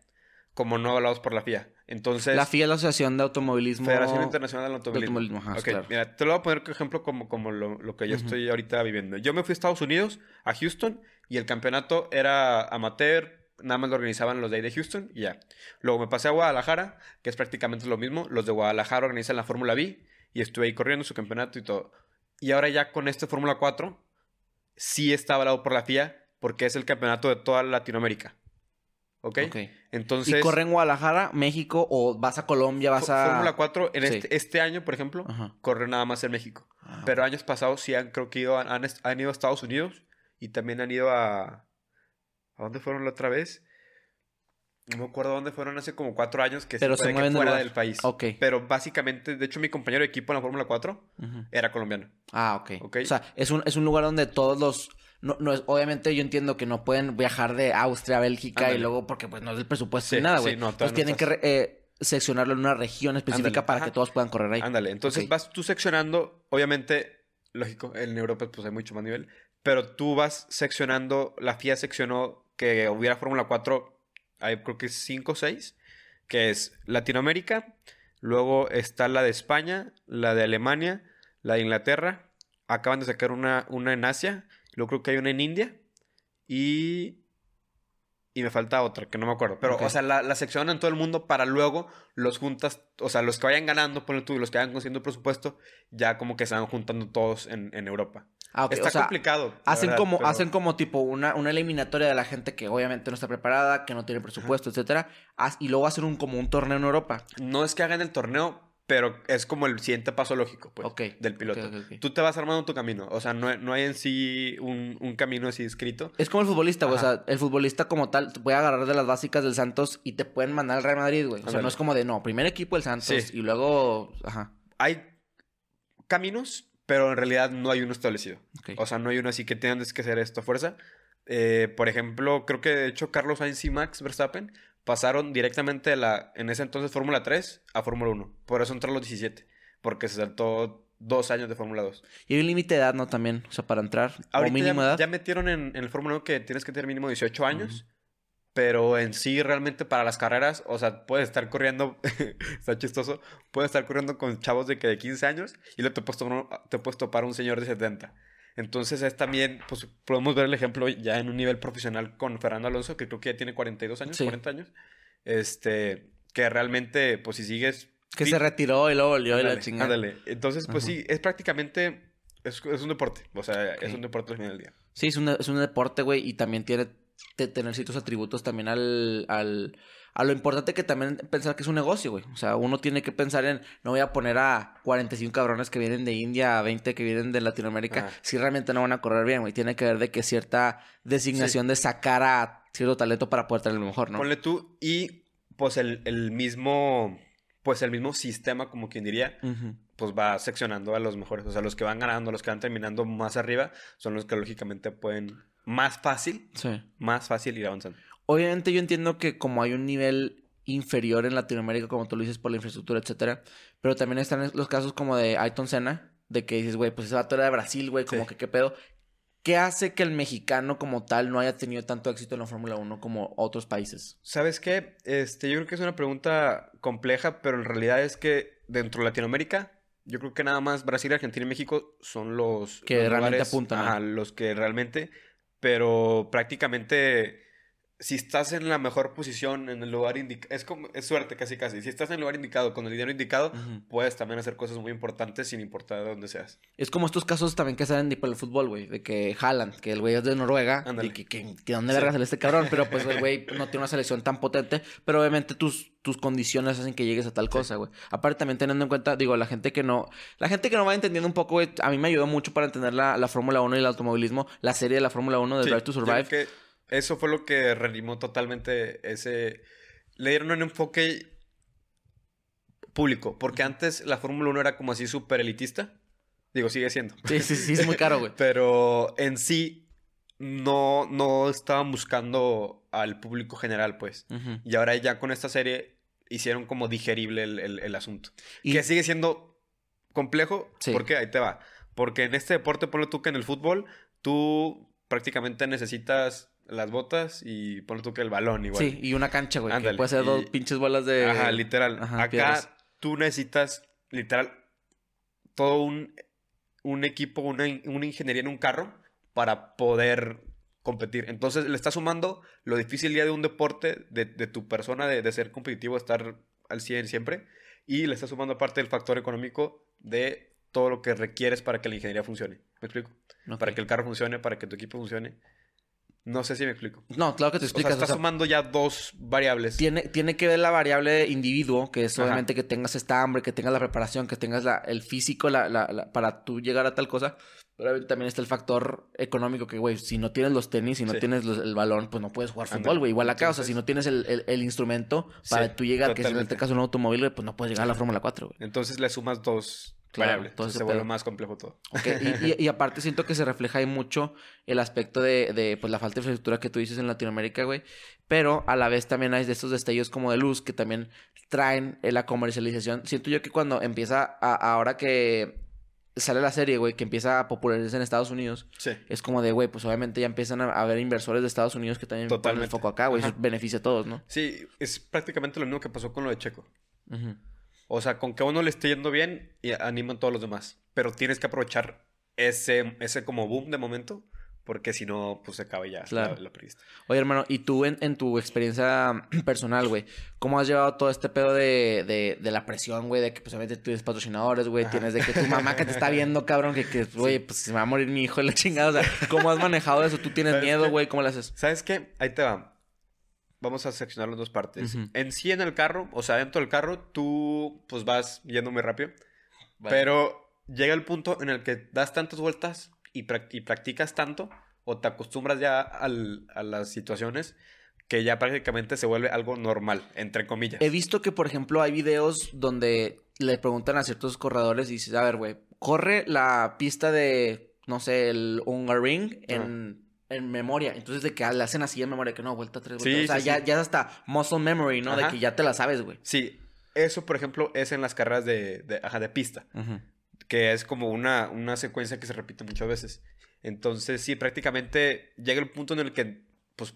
como no avalados por la FIA. Entonces, La FIA es la Asociación de Automovilismo. Federación Internacional del Automovilismo. Automovilismo, ajá, Ok, claro. mira, te lo voy a poner como ejemplo como, como lo, lo que yo estoy ahorita viviendo. Yo me fui a Estados Unidos, a Houston, y el campeonato era amateur, nada más lo organizaban los de ahí de Houston, y ya. Luego me pasé a Guadalajara, que es prácticamente lo mismo. Los de Guadalajara organizan la Fórmula V, y estuve ahí corriendo su campeonato y todo. Y ahora ya con este Fórmula 4, sí está avalado por la FIA, porque es el campeonato de toda Latinoamérica. ¿Ok? Ok. Entonces... ¿Y corre en Guadalajara, México o vas a Colombia, vas a... Fórmula 4, en Sí. este, este año, por ejemplo, Ajá. corre nada más en México. Ah, Pero años pasados sí han, creo que ido, han, han ido a Estados Unidos y también han ido a... ¿A dónde fueron la otra vez? No me acuerdo dónde fueron hace como cuatro años que Pero sí se que del fuera lugar. del país. Ok. Pero básicamente, de hecho, mi compañero de equipo en la Fórmula 4 Ujú. era colombiano. Ah, ok. Ok. O sea, es un, es un lugar donde todos los... No, no es, obviamente yo entiendo que no pueden viajar de Austria a Bélgica y luego porque pues no es el presupuesto Sí, ni nada, sí, güey. no, Entonces todavía tienen no que... eh, seccionarlo en una región específica Ándale, para ajá. que todos puedan correr ahí. Ándale, entonces vas tú seccionando, obviamente, lógico, en Europa pues hay mucho más nivel, pero tú vas seccionando, la FIA seccionó que hubiera Fórmula 4, hay creo que 5 o 6, que es Latinoamérica, luego está la de España, la de Alemania, la de Inglaterra, acaban de sacar una, una en Asia, luego creo que hay una en India y... Y me falta otra, que no me acuerdo. Pero, o sea, la, la seccionan en todo el mundo para luego los juntas, o sea, los que vayan ganando, ponle tú, y los que vayan consiguiendo presupuesto, ya como que se van juntando todos en, en Europa. Ah, ok, Está o sea, complicado. Hacen verdad, como, pero- hacen como tipo una, una eliminatoria de la gente que obviamente no está preparada, que no tiene presupuesto, etcétera. Y luego hacen un, como un torneo en Europa. No es que hagan el torneo, pero es como el siguiente paso lógico, pues, Ok, del piloto. Tú te vas armando tu camino. O sea, no, no hay en sí un, un camino así escrito. Es como el futbolista, güey. O sea, el futbolista como tal te puede agarrar de las básicas del Santos y te pueden mandar al Real Madrid, güey. O sea, no es como de, no, primer equipo el Santos Sí. y luego... Ajá. Hay caminos, pero en realidad no hay uno establecido. O sea, no hay uno así que tengan que hacer esto a fuerza. Eh, por ejemplo, creo que de hecho Carlos Sainz y Max Verstappen pasaron directamente de la, en ese entonces, Fórmula 3 a Fórmula 1. Por eso entró a los 17. Porque se saltó dos años de Fórmula 2. Y hay un límite de edad, ¿no? También, o sea, para entrar. o Ahorita mínimo ya, edad. ya metieron en, en el Fórmula 1 que tienes que tener mínimo 18 años. Pero en sí, realmente para las carreras, o sea, puedes estar corriendo, está chistoso, puedes estar corriendo con chavos de que de 15 años y luego te puedes topar, te puedes topar un señor de 70. Entonces es también, pues podemos ver el ejemplo ya en un nivel profesional con Fernando Alonso, que creo que ya tiene 42 años, Sí. 40 años. Este, que realmente, pues si sigues... Que se retiró y luego volvió y la Ándale, chingada. ándale. Entonces, pues Ajá. sí, es prácticamente, es, es un deporte, o sea, Ok. es un deporte al final del día. Sí, es un, es un deporte, güey, y también tiene que tener ciertos atributos también al, al, a lo importante que también pensar que es un negocio, güey. O sea, uno tiene que pensar en, no voy a poner a 45 cabrones que vienen de India, a 20 que vienen de Latinoamérica, si realmente no van a correr bien, güey. Tiene que ver de que cierta designación de sacar a cierto talento para poder tener lo mejor, ¿no? Ponle tú y pues el, el mismo, pues el mismo sistema, como quien diría, pues va seccionando a los mejores. O sea, los que van ganando, los que van terminando más arriba, son los que lógicamente pueden más fácil, Sí. más fácil ir avanzando. Obviamente yo entiendo que como hay un nivel inferior en Latinoamérica, como tú lo dices, por la infraestructura, etcétera, pero también están los casos como de Ayton Senna, de que dices, güey, pues ese vato era de Brasil, güey, como Sí. que qué pedo. ¿Qué hace que el mexicano como tal no haya tenido tanto éxito en la Fórmula 1 como otros países? ¿Sabes qué? Este, yo creo que es una pregunta compleja, pero en realidad es que dentro de Latinoamérica, yo creo que nada más Brasil, Argentina y México son los Que los realmente lugares- apuntan, ¿no? ajá, los que realmente, pero prácticamente si estás en la mejor posición, en el lugar indicado, es como, es suerte casi casi. Si estás en el lugar indicado, con el dinero indicado, puedes también hacer cosas muy importantes sin importar de dónde seas. Es como estos casos también que salen tipo el fútbol, güey, de que Haaland, que el güey es de Noruega, y que, que, que dónde Sí. verga sale este cabrón, pero pues el güey no tiene una selección tan potente, pero obviamente tus, tus condiciones hacen que llegues a tal cosa, güey. Aparte también teniendo en cuenta, digo, la gente que no, la gente que no va entendiendo un poco, güey, a mí me ayudó mucho para entender la, la Fórmula 1 y el automovilismo, la serie de la Fórmula 1 de Sí, Drive to Survive. Eso fue lo que reanimó totalmente ese... Le dieron un enfoque público, porque antes la Fórmula 1 era como así súper elitista. Digo, sigue siendo. Sí, sí, sí, es muy caro, güey. Pero en sí no, no estaban buscando al público general, pues. Y ahora ya con esta serie hicieron como digerible el, el- el asunto. Y- Que sigue siendo complejo, Sí. porque ahí te va. Porque en este deporte, ponle tú que en el fútbol, tú prácticamente necesitas las botas y ponle tú que el balón igual. Sí, y una cancha, güey, que puede ser y- dos pinches bolas de... Ajá, literal. Ajá, Acá piedras. tú necesitas, literal, todo un, un equipo, una, una ingeniería en un carro para poder competir. Entonces le estás sumando lo difícil ya de un deporte, de, de tu persona, de, de ser competitivo, estar al 100 siempre. Y le estás sumando aparte el factor económico de todo lo que requieres para que la ingeniería funcione. ¿Me explico? Para que el carro funcione, para que tu equipo funcione. No sé si me explico. No, claro que te O sea, explicas. o sea, sumando ya dos variables. Tiene, tiene que ver la variable individuo, que es Ajá. obviamente que tengas esta hambre, que tengas la preparación, que tengas la, el físico la, la- la- para tú llegar a tal cosa. Pero también está el factor económico, que, güey, si no tienes los tenis, si no Sí. tienes los- el balón, pues no puedes jugar fútbol, güey. Igual acá, o sea, si no tienes el, el- el instrumento Sí, para tú llegar, que es en este caso un automóvil, pues no puedes llegar a la Fórmula 4, güey. Entonces le sumas dos Claro, variable. Entonces se vuelve pedo. más complejo todo. Y, y- y aparte siento que se refleja ahí mucho el aspecto de, de, pues, la falta de infraestructura que tú dices en Latinoamérica, güey. Pero a la vez también hay de estos destellos como de luz que también traen eh, la comercialización. Siento yo que cuando empieza, a- ahora que sale la serie, güey, que empieza a popularizarse en Estados Unidos, Sí. es como de, güey, pues obviamente ya empiezan a haber inversores de Estados Unidos que también ponen el Totalmente. foco acá, güey. Eso beneficia a todos, ¿no? Sí, es prácticamente lo mismo que pasó con lo de Checo. O sea, con que a uno le esté yendo bien y animan todos los demás. Pero tienes que aprovechar ese, ese como boom de momento, porque si no, pues se acaba ya Claro. la, la. Oye, hermano, y tú en, en tu experiencia personal, güey, ¿cómo has llevado todo este pedo de, de, de la presión, güey? De que, pues, obviamente, tú tienes patrocinadores, güey, tienes de que tu mamá que te está viendo, cabrón, que, que güey, pues se me va a morir mi hijo y la chingada. O sea, ¿cómo has manejado eso? ¿Tú tienes ¿Sabes miedo, qué? güey? ¿Cómo lo haces? ¿Sabes qué? Ahí te va. Vamos a seccionarlo en dos partes. Ujú. En sí, en el carro, o sea, dentro del carro, tú pues vas yendo muy rápido. Vale. Pero llega el punto en el que das tantas vueltas y, prac- y practicas tanto, o te acostumbras ya al- a las situaciones, que ya prácticamente se vuelve algo normal, entre comillas. He visto que, por ejemplo, hay videos donde le preguntan a ciertos corredores y dices, a ver, güey, corre la pista de, no sé, el Hungaring en, en memoria. Entonces, de que le hacen así en memoria, que no, vuelta tres Sí, vueltas. o sea, sí, ya, sí. ya es hasta muscle memory, ¿no? De Ajá. que ya te la sabes, güey. Sí, eso, por ejemplo, es en las carreras de, de, ajá, de pista. Ujú. que es como una, una secuencia que se repite muchas veces. Entonces, sí, prácticamente llega el punto en el que, pues,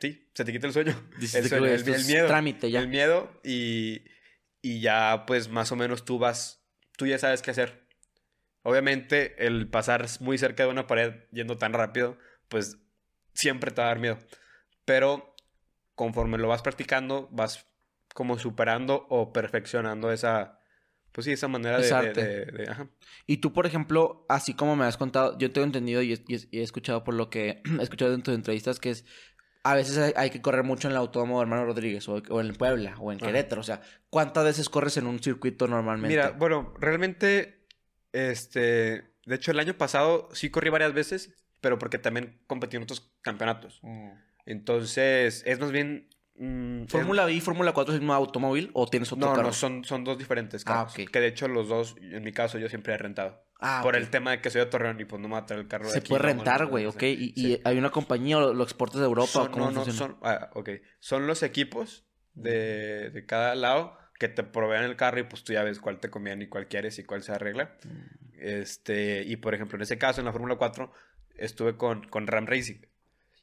sí, se te quita el sueño. Dices el, de que, sueño, el- el miedo. trámite ya. El miedo y, y ya, pues, más o menos tú vas, tú ya sabes qué hacer. Obviamente, el pasar muy cerca de una pared yendo tan rápido, pues, siempre te va a dar miedo. Pero, conforme lo vas practicando, vas como superando o perfeccionando esa... Pues sí, esa manera de, arte. de- de- ajá. Y tú, por ejemplo, así como me has contado, yo tengo entendido y, he- y he- y he escuchado por lo que he escuchado en tus entrevistas que es a veces hay, hay que correr mucho en el autódromo de Hermano Rodríguez o, o en Puebla o en Ajá. Querétaro. O sea, ¿cuántas veces corres en un circuito normalmente? Mira, bueno, realmente, este, de hecho el año pasado sí corrí varias veces, pero porque también competí en otros campeonatos. Entonces, es más bien... mm, ¿Fórmula B y Fórmula 4 es el mismo automóvil o tienes otro No, carro? no, son, son dos diferentes Ah, carros. ok. Que de hecho los dos, en mi caso, yo siempre he rentado. Ah, por ok. el tema de que soy de Torreón y pues no me va a traer el carro de Se aquí, puede no, rentar, güey, no ok. Y, Sí. y hay una compañía o lo exportas de Europa Son- o cómo no, no, funciona? son, ah, ok. Son los equipos de, de cada lado que te provean el carro y pues tú ya ves cuál te conviene y cuál quieres y cuál se arregla. Mm. Este, y por ejemplo, en ese caso, en la Fórmula 4, estuve con, con Ram Racing.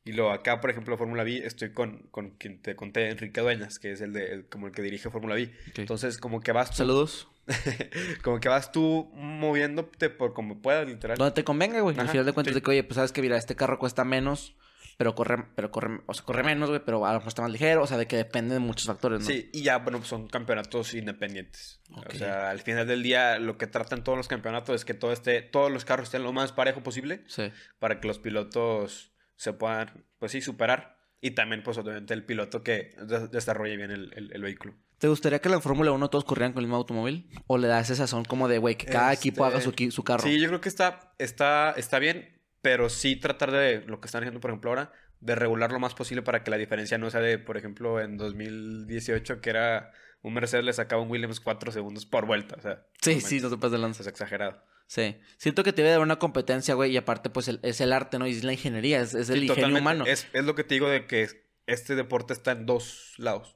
Y luego acá, por ejemplo, Fórmula B, estoy con, con quien te conté, Enrique Dueñas, que es el de, el- como el que dirige Fórmula B. Ok. Entonces, como que vas tú, Saludos. como que vas tú moviéndote por como puedas, literal. Donde te convenga, güey. Al final de cuentas sí. de que, oye, pues sabes que, mira, este carro cuesta menos, pero corre, pero corre, o sea, corre menos, güey, pero a lo mejor está más ligero. O sea, de que depende de muchos factores, ¿no? Sí, y ya, bueno, pues son campeonatos independientes. Ok. O sea, al final del día, lo que tratan todos los campeonatos es que todo esté, todos los carros estén lo más parejo posible Sí. para que los pilotos se puedan, pues sí, superar. Y también, pues obviamente, el piloto que de- desarrolle bien el, el- el vehículo. ¿Te gustaría que en la Fórmula 1 todos corrieran con el mismo automóvil? ¿O le das esa sazón como de, güey, que cada Este, equipo haga su, equi- su carro? Sí, yo creo que está, está, está bien, pero sí tratar de, lo que están haciendo, por ejemplo, ahora, de regular lo más posible para que la diferencia no sea de, por ejemplo, en 2018, que era un Mercedes le sacaba un Williams 4 segundos por vuelta. O sea, Sí, sí, no te pases de lanza. es exagerado. Sí. Siento que te debe de haber una competencia, güey, y aparte, pues, el- es el arte, ¿no? Y es la ingeniería, es, es el Sí, ingenio humano. Es, es lo que te digo de que este deporte está en dos lados.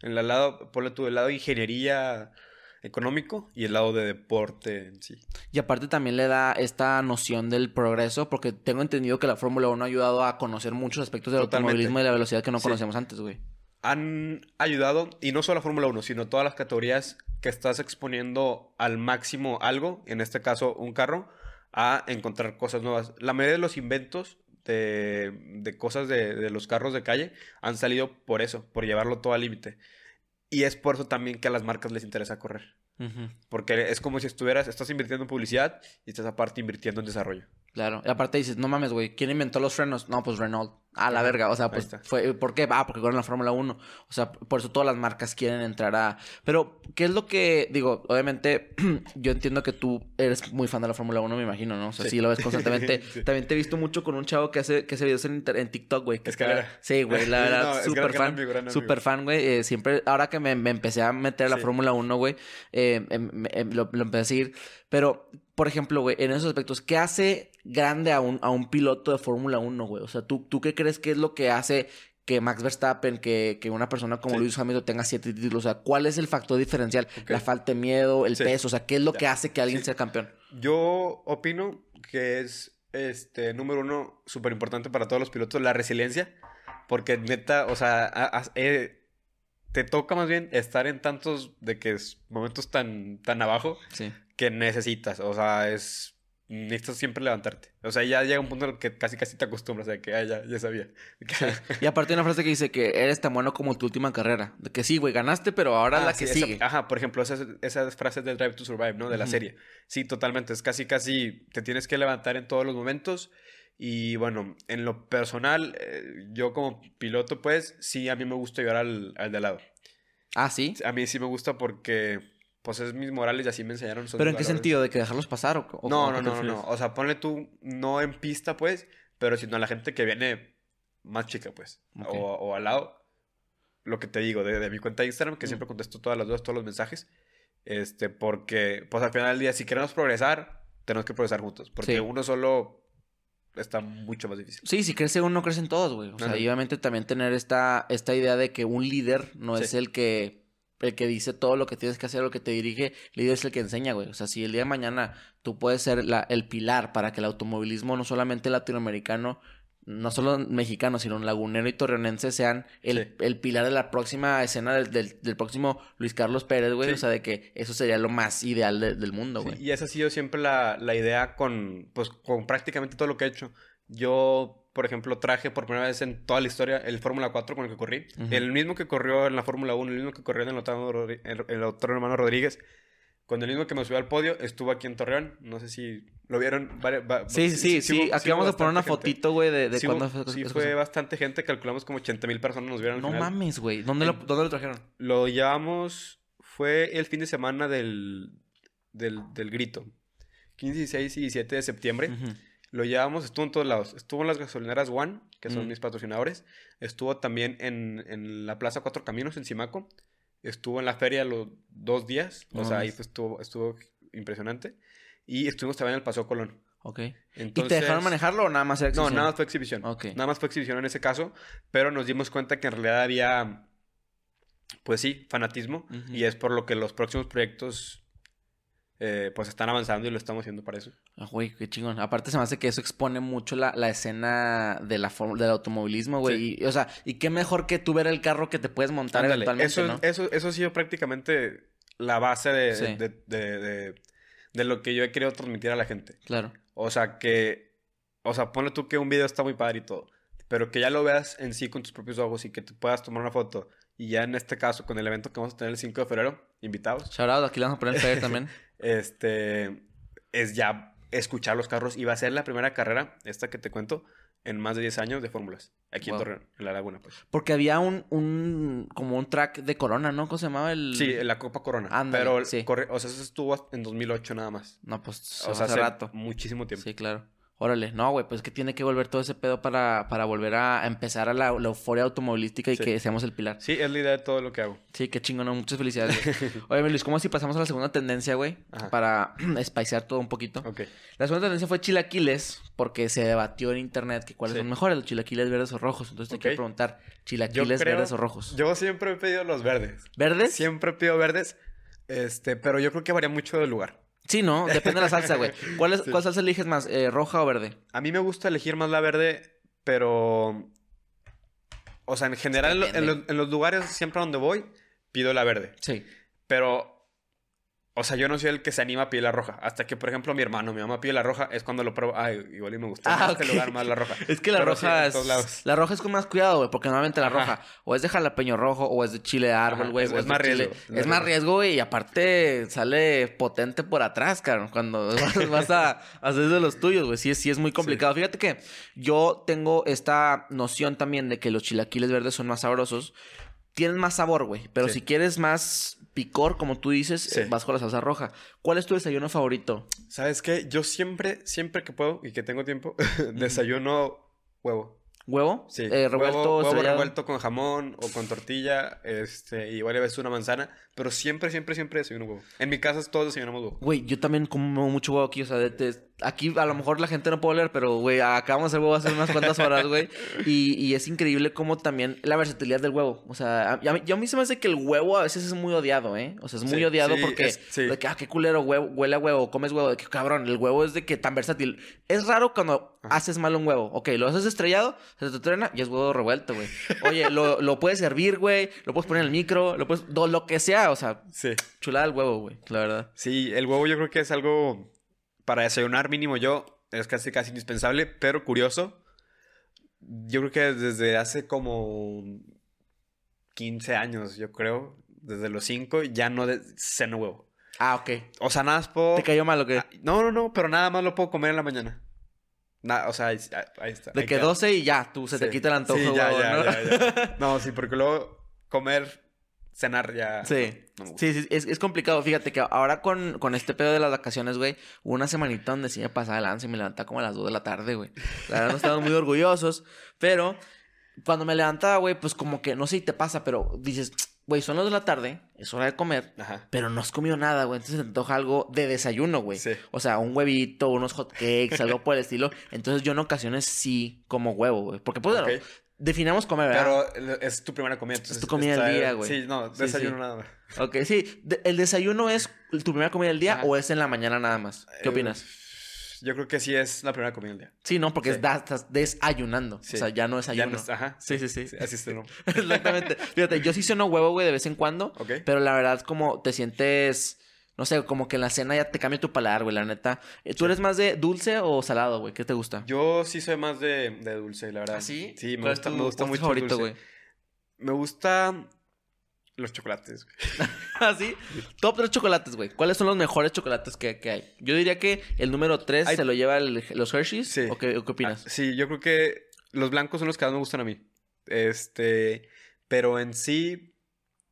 En el lado, ponle tú, el lado de ingeniería económico y el lado de deporte en sí. Y aparte también le da esta noción del progreso, porque tengo entendido que la Fórmula 1 ha ayudado a conocer muchos aspectos del Totalmente. automovilismo y la velocidad que no Sí. conocíamos antes, güey. Han ayudado, y no solo la Fórmula 1, sino todas las categorías que estás exponiendo al máximo algo, en este caso un carro, a encontrar cosas nuevas. La mayoría de los inventos de, de cosas de, de los carros de calle han salido por eso, por llevarlo todo al límite. Y es por eso también que a las marcas les interesa correr. Porque es como si estuvieras, estás invirtiendo en publicidad y estás aparte invirtiendo en desarrollo. Claro. Y aparte dices, no mames, güey, ¿quién inventó los frenos? No, pues Renault. A la verga. O sea, pues fue. ¿Por qué? Ah, porque corren la Fórmula 1. O sea, por eso todas las marcas quieren entrar a. Pero, ¿qué es lo que. Digo, obviamente, yo entiendo que tú eres muy fan de la Fórmula 1, me imagino, ¿no? O sea, sí, Sí. lo ves constantemente. Sí. También te he visto mucho con un chavo que hace, que hace videos en, en TikTok, güey. que Escalera. Sí, güey, la verdad, No, súper gran fan. amigo, gran amigo. Fan, güey. Eh, siempre, ahora que me, me empecé a meter a la Sí. Fórmula 1, güey, eh, em- em- lo, lo empecé a seguir. Pero, por ejemplo, güey, en esos aspectos, ¿qué hace grande a un, a un piloto de Fórmula 1, güey? O sea, ¿tú, ¿tú qué crees que es lo que hace que Max Verstappen, que, que una persona como Sí. Luis Hamilton tenga siete títulos? O sea, ¿cuál es el factor diferencial? Ok. La falta de miedo, el Sí. peso, o sea, ¿qué es lo Ya. que hace que alguien Sí. sea campeón? Yo opino que es, este, número uno, súper importante para todos los pilotos, la resiliencia. Porque neta, o sea, a- a- eh, te toca más bien estar en tantos de que es momentos tan, tan abajo Sí. que necesitas. O sea, es. Necesitas siempre levantarte. O sea, ya llega un punto en el que casi casi te acostumbras. O sea, que ah, ya, ya sabía. Y aparte hay una frase que dice que eres tan bueno como tu última carrera. De que sí, güey, ganaste, pero ahora Ah, la sí, que esa- sigue. ajá, por ejemplo, esas, esas frases del Drive to Survive, ¿no? De la serie. Sí, totalmente. Es casi, casi te tienes que levantar en todos los momentos. Y bueno, en lo personal, eh, yo como piloto, pues, sí, a mí me gusta llevar al, al de al lado. Ah, sí. A mí sí me gusta porque, pues, es mis morales y así me enseñaron. ¿Pero en qué valores. sentido? ¿De que dejarlos pasar o, o- No, no, no, no, no. O sea, ponle tú, no en pista, pues, pero sino a la gente que viene más chica, pues. Ok. O, o al lado. Lo que te digo, de, de mi cuenta de Instagram, que Mm. siempre contesto todas las dudas, todos los mensajes. Este, porque, pues al final del día, si queremos progresar, tenemos que progresar juntos. Porque Sí. uno solo está mucho más difícil. Sí, si crece uno, crecen todos, güey. O sea, Ajá. y obviamente también tener esta, esta idea de que un líder no Sí. es el que, el que dice todo lo que tienes que hacer, lo que te dirige. El líder es el que enseña, güey. O sea, si el día de mañana tú puedes ser la- el pilar para que el automovilismo, no solamente latinoamericano, no solo mexicano, sino lagunero y torreonense sean el, Sí. el pilar de la próxima escena del, del, del próximo Luis Carlos Pérez, güey. Sí. O sea, de que eso sería lo más ideal de- del mundo, Sí, güey. y esa ha sido siempre la, la idea con, pues, con prácticamente todo lo que he hecho. Yo, por ejemplo, traje por primera vez en toda la historia el Fórmula 4 con el que corrí. Ujú. El mismo que corrió en la Fórmula 1, el mismo que corrió en el otro, el, el otro hermano Rodríguez. Con el mismo que me subió al podio, estuvo aquí en Torreón. No sé si lo vieron. Sí, sí, sí. Aquí vamos a poner una fotito, güey, de, hubo- fue. sí fue bastante gente. Calculamos como 80 mil personas nos vieron No mames, güey. ¿Dónde lo, ¿Dónde lo trajeron? Lo llevamos. Fue el fin de semana del, del, del grito. 15, 16 y 17 de septiembre. Lo llevamos, estuvo en todos lados. Estuvo en las gasolineras One, que son Mm. mis patrocinadores. Estuvo también en, en la Plaza Cuatro Caminos, en Simaco. Estuvo en la feria los dos días. O sea, ahí pues, estuvo, estuvo impresionante. Y estuvimos también en el Paseo Colón. Ok. ¿Y Entonces, te dejaron manejarlo o nada más era No, exhibición? nada más fue exhibición. Ok. Nada más fue exhibición en ese caso. Pero nos dimos cuenta que en realidad había, pues sí, fanatismo. Ujú. Y es por lo que los próximos proyectos, eh, pues están avanzando y lo estamos haciendo para eso. Ah, güey, qué chingón. Aparte se me hace que eso expone mucho la, la escena de la del automovilismo, güey. Sí. Y, o sea, y qué mejor que tú ver el carro que te puedes montar Ándale, eventualmente, eso, ¿no? eso, eso ha sido prácticamente la base de, Sí. de, de- lo que yo he querido transmitir a la gente. Claro. O sea, que... O sea, ponle tú que un video está muy padre y todo. Pero que ya lo veas en sí con tus propios ojos y que te puedas tomar una foto. Y ya en este caso, con el evento que vamos a tener el 5 de febrero, invitados, Shout out, aquí le vamos a poner también. este... Es ya escuchar los carros. Y va a ser la primera carrera, esta que te cuento, en más de 10 años de fórmulas. Aquí Wow. en Torreón, en La Laguna, pues. Porque había un, un, como un track de Corona, ¿no? ¿Cómo se llamaba el...? Sí, la Copa Corona. Ándale, pero, sí. corre- o sea, eso estuvo en 2008 nada más. No, pues, O sea, hace rato. muchísimo tiempo. Sí, claro. Órale, no, güey, pues que tiene que volver todo ese pedo para, para volver a, empezar a la, la euforia automovilística y Sí. que seamos el pilar. Sí, es la idea de todo lo que hago. Sí, qué chingón, ¿no? muchas felicidades. güey. Oye, Luis, ¿cómo si pasamos a la segunda tendencia, güey? Para spicear todo un poquito. Ok. La segunda tendencia fue chilaquiles, porque se debatió en internet que cuáles Sí. son mejores, los chilaquiles verdes o rojos. Entonces te quiero preguntar, ¿chilaquiles creo- verdes o rojos? Yo siempre he pedido los verdes. ¿Verdes? Siempre pido verdes. Este, pero yo creo que varía mucho del lugar. Sí, ¿no? Depende de la salsa, güey. ¿Cuál, es- Sí. ¿Cuál salsa eliges más, eh, roja o verde? A mí me gusta elegir más la verde, pero. O sea, en general, en, lo- en los, lugares siempre donde voy, pido la verde. Sí. Pero O sea, yo no soy el que se anima a pedir la roja. Hasta que, por ejemplo, mi hermano, mi mamá pide la roja, es cuando lo pruebo. Ay, igual y me gusta Ah, este lugar más la roja. Es que la Pero roja es. La roja es con más cuidado, güey. Porque normalmente la Ajá. roja o es de jalapeño rojo o es de chile de árbol, güey. es- más chile- riesgo, es Es más riesgo. güey. Y aparte sale potente por atrás, cabrón. Cuando vas, vas a hacer de los tuyos, güey. Sí, es- sí es muy complicado. Fíjate que yo tengo esta noción también de que los chilaquiles verdes son más sabrosos. Tienen más sabor, güey. Pero Sí. si quieres más picor, como tú dices, Sí. vas con la salsa roja. ¿Cuál es tu desayuno favorito? ¿Sabes qué? Yo siempre, siempre que puedo y que tengo tiempo, desayuno huevo. ¿Huevo? Sí. Eh, revuelto, huevo, huevo revuelto con jamón o con tortilla, este, y varias veces una manzana, pero siempre, siempre, siempre desayuno huevo. En mi casa todos desayunamos huevo. Güey, yo también como mucho huevo aquí, o sea, de- de- aquí a lo mejor la gente no puede leer, pero güey, acabamos de hacer huevo hace unas cuantas horas, güey. Y, y es increíble cómo también la versatilidad del huevo. O sea, a, a mí, yo a mí se me hace que el huevo a veces es muy odiado, ¿eh? O sea, es muy Sí, odiado sí, porque es- sí. de que, ah, qué culero, huevo, huele a huevo, comes huevo, de que cabrón, el huevo es de que tan versátil. Es raro cuando Ajá. haces mal un huevo. Ok, lo haces estrellado, se te truena y es huevo revuelto, güey. Oye, lo, lo puedes servir, güey, lo puedes poner en el micro, lo puedes, do- lo que sea, o sea, Sí. chulada el huevo, güey, la verdad. Sí, el huevo yo creo que es algo para desayunar mínimo yo, es casi casi indispensable, pero curioso. Yo creo que desde hace como 15 años, yo creo, desde los 5 ya no ceno huevo. Ah, ok. O sea, nada más puedo ¿Te cayó mal o qué? Ah, No, no, no, pero nada más lo puedo comer en la mañana. Na- o sea, ahí, ahí está. De ahí que queda. 12 y ya, tú se te Sí. quita el antojo, Sí, ya, huevo, ya, ¿no? ya, ya. No, sí, porque luego comer, cenar ya. Sí. no. Sí, sí, es, es complicado. Fíjate que ahora con, con este pedo de las vacaciones, güey, hubo una semanita donde sí me pasaba el lance y me levantaba como a las 2 de la tarde, güey. La verdad no estábamos muy orgullosos, pero cuando me levantaba, güey, pues como que no sé si te pasa, pero dices, güey, son las 2 de la tarde, es hora de comer. Ajá. Pero no has comido nada, güey. Entonces te antoja algo de desayuno, güey. Sí. O sea, un huevito, unos hot cakes, algo por el estilo. Entonces yo en ocasiones sí como huevo, güey. Porque pues, Ok. bueno, definamos comer, ¿verdad? Pero es tu primera comida. entonces tu comida del día, güey. Sí, no, desayuno sí. nada más. Ok, sí. De- ¿El desayuno es tu primera comida del día Ajá. o es en la mañana nada más? ¿Qué Eh, opinas? Yo creo que sí es la primera comida del día. Sí, no, porque sí. es estás desayunando. O sea, ya no es Ya ayuno. no es- ajá. Sí, sí, sí. Sí, así es, ¿no? Exactamente. Fíjate, yo sí ceno huevo, güey, de vez en cuando. Ok. Pero la verdad es como te sientes... No sé, como que en la cena ya te cambia tu paladar, güey, la neta. Eh, ¿Tú eres más de dulce o salado, güey? ¿Qué te gusta? Yo sí soy más de, de dulce, la verdad. ¿Ah, sí? Sí, me ¿Cuál es gusta, me gusta mucho favorito, dulce. güey? Me gusta los chocolates. güey. ¿Ah, sí? Top 3 chocolates, güey. ¿Cuáles son los mejores chocolates que, que hay? Yo diría que el número 3 Hay- se lo lleva el- los Hershey's. Sí. ¿O qué, o qué opinas? Ah, sí, yo creo que los blancos son los que más me gustan a mí. Este, pero en sí,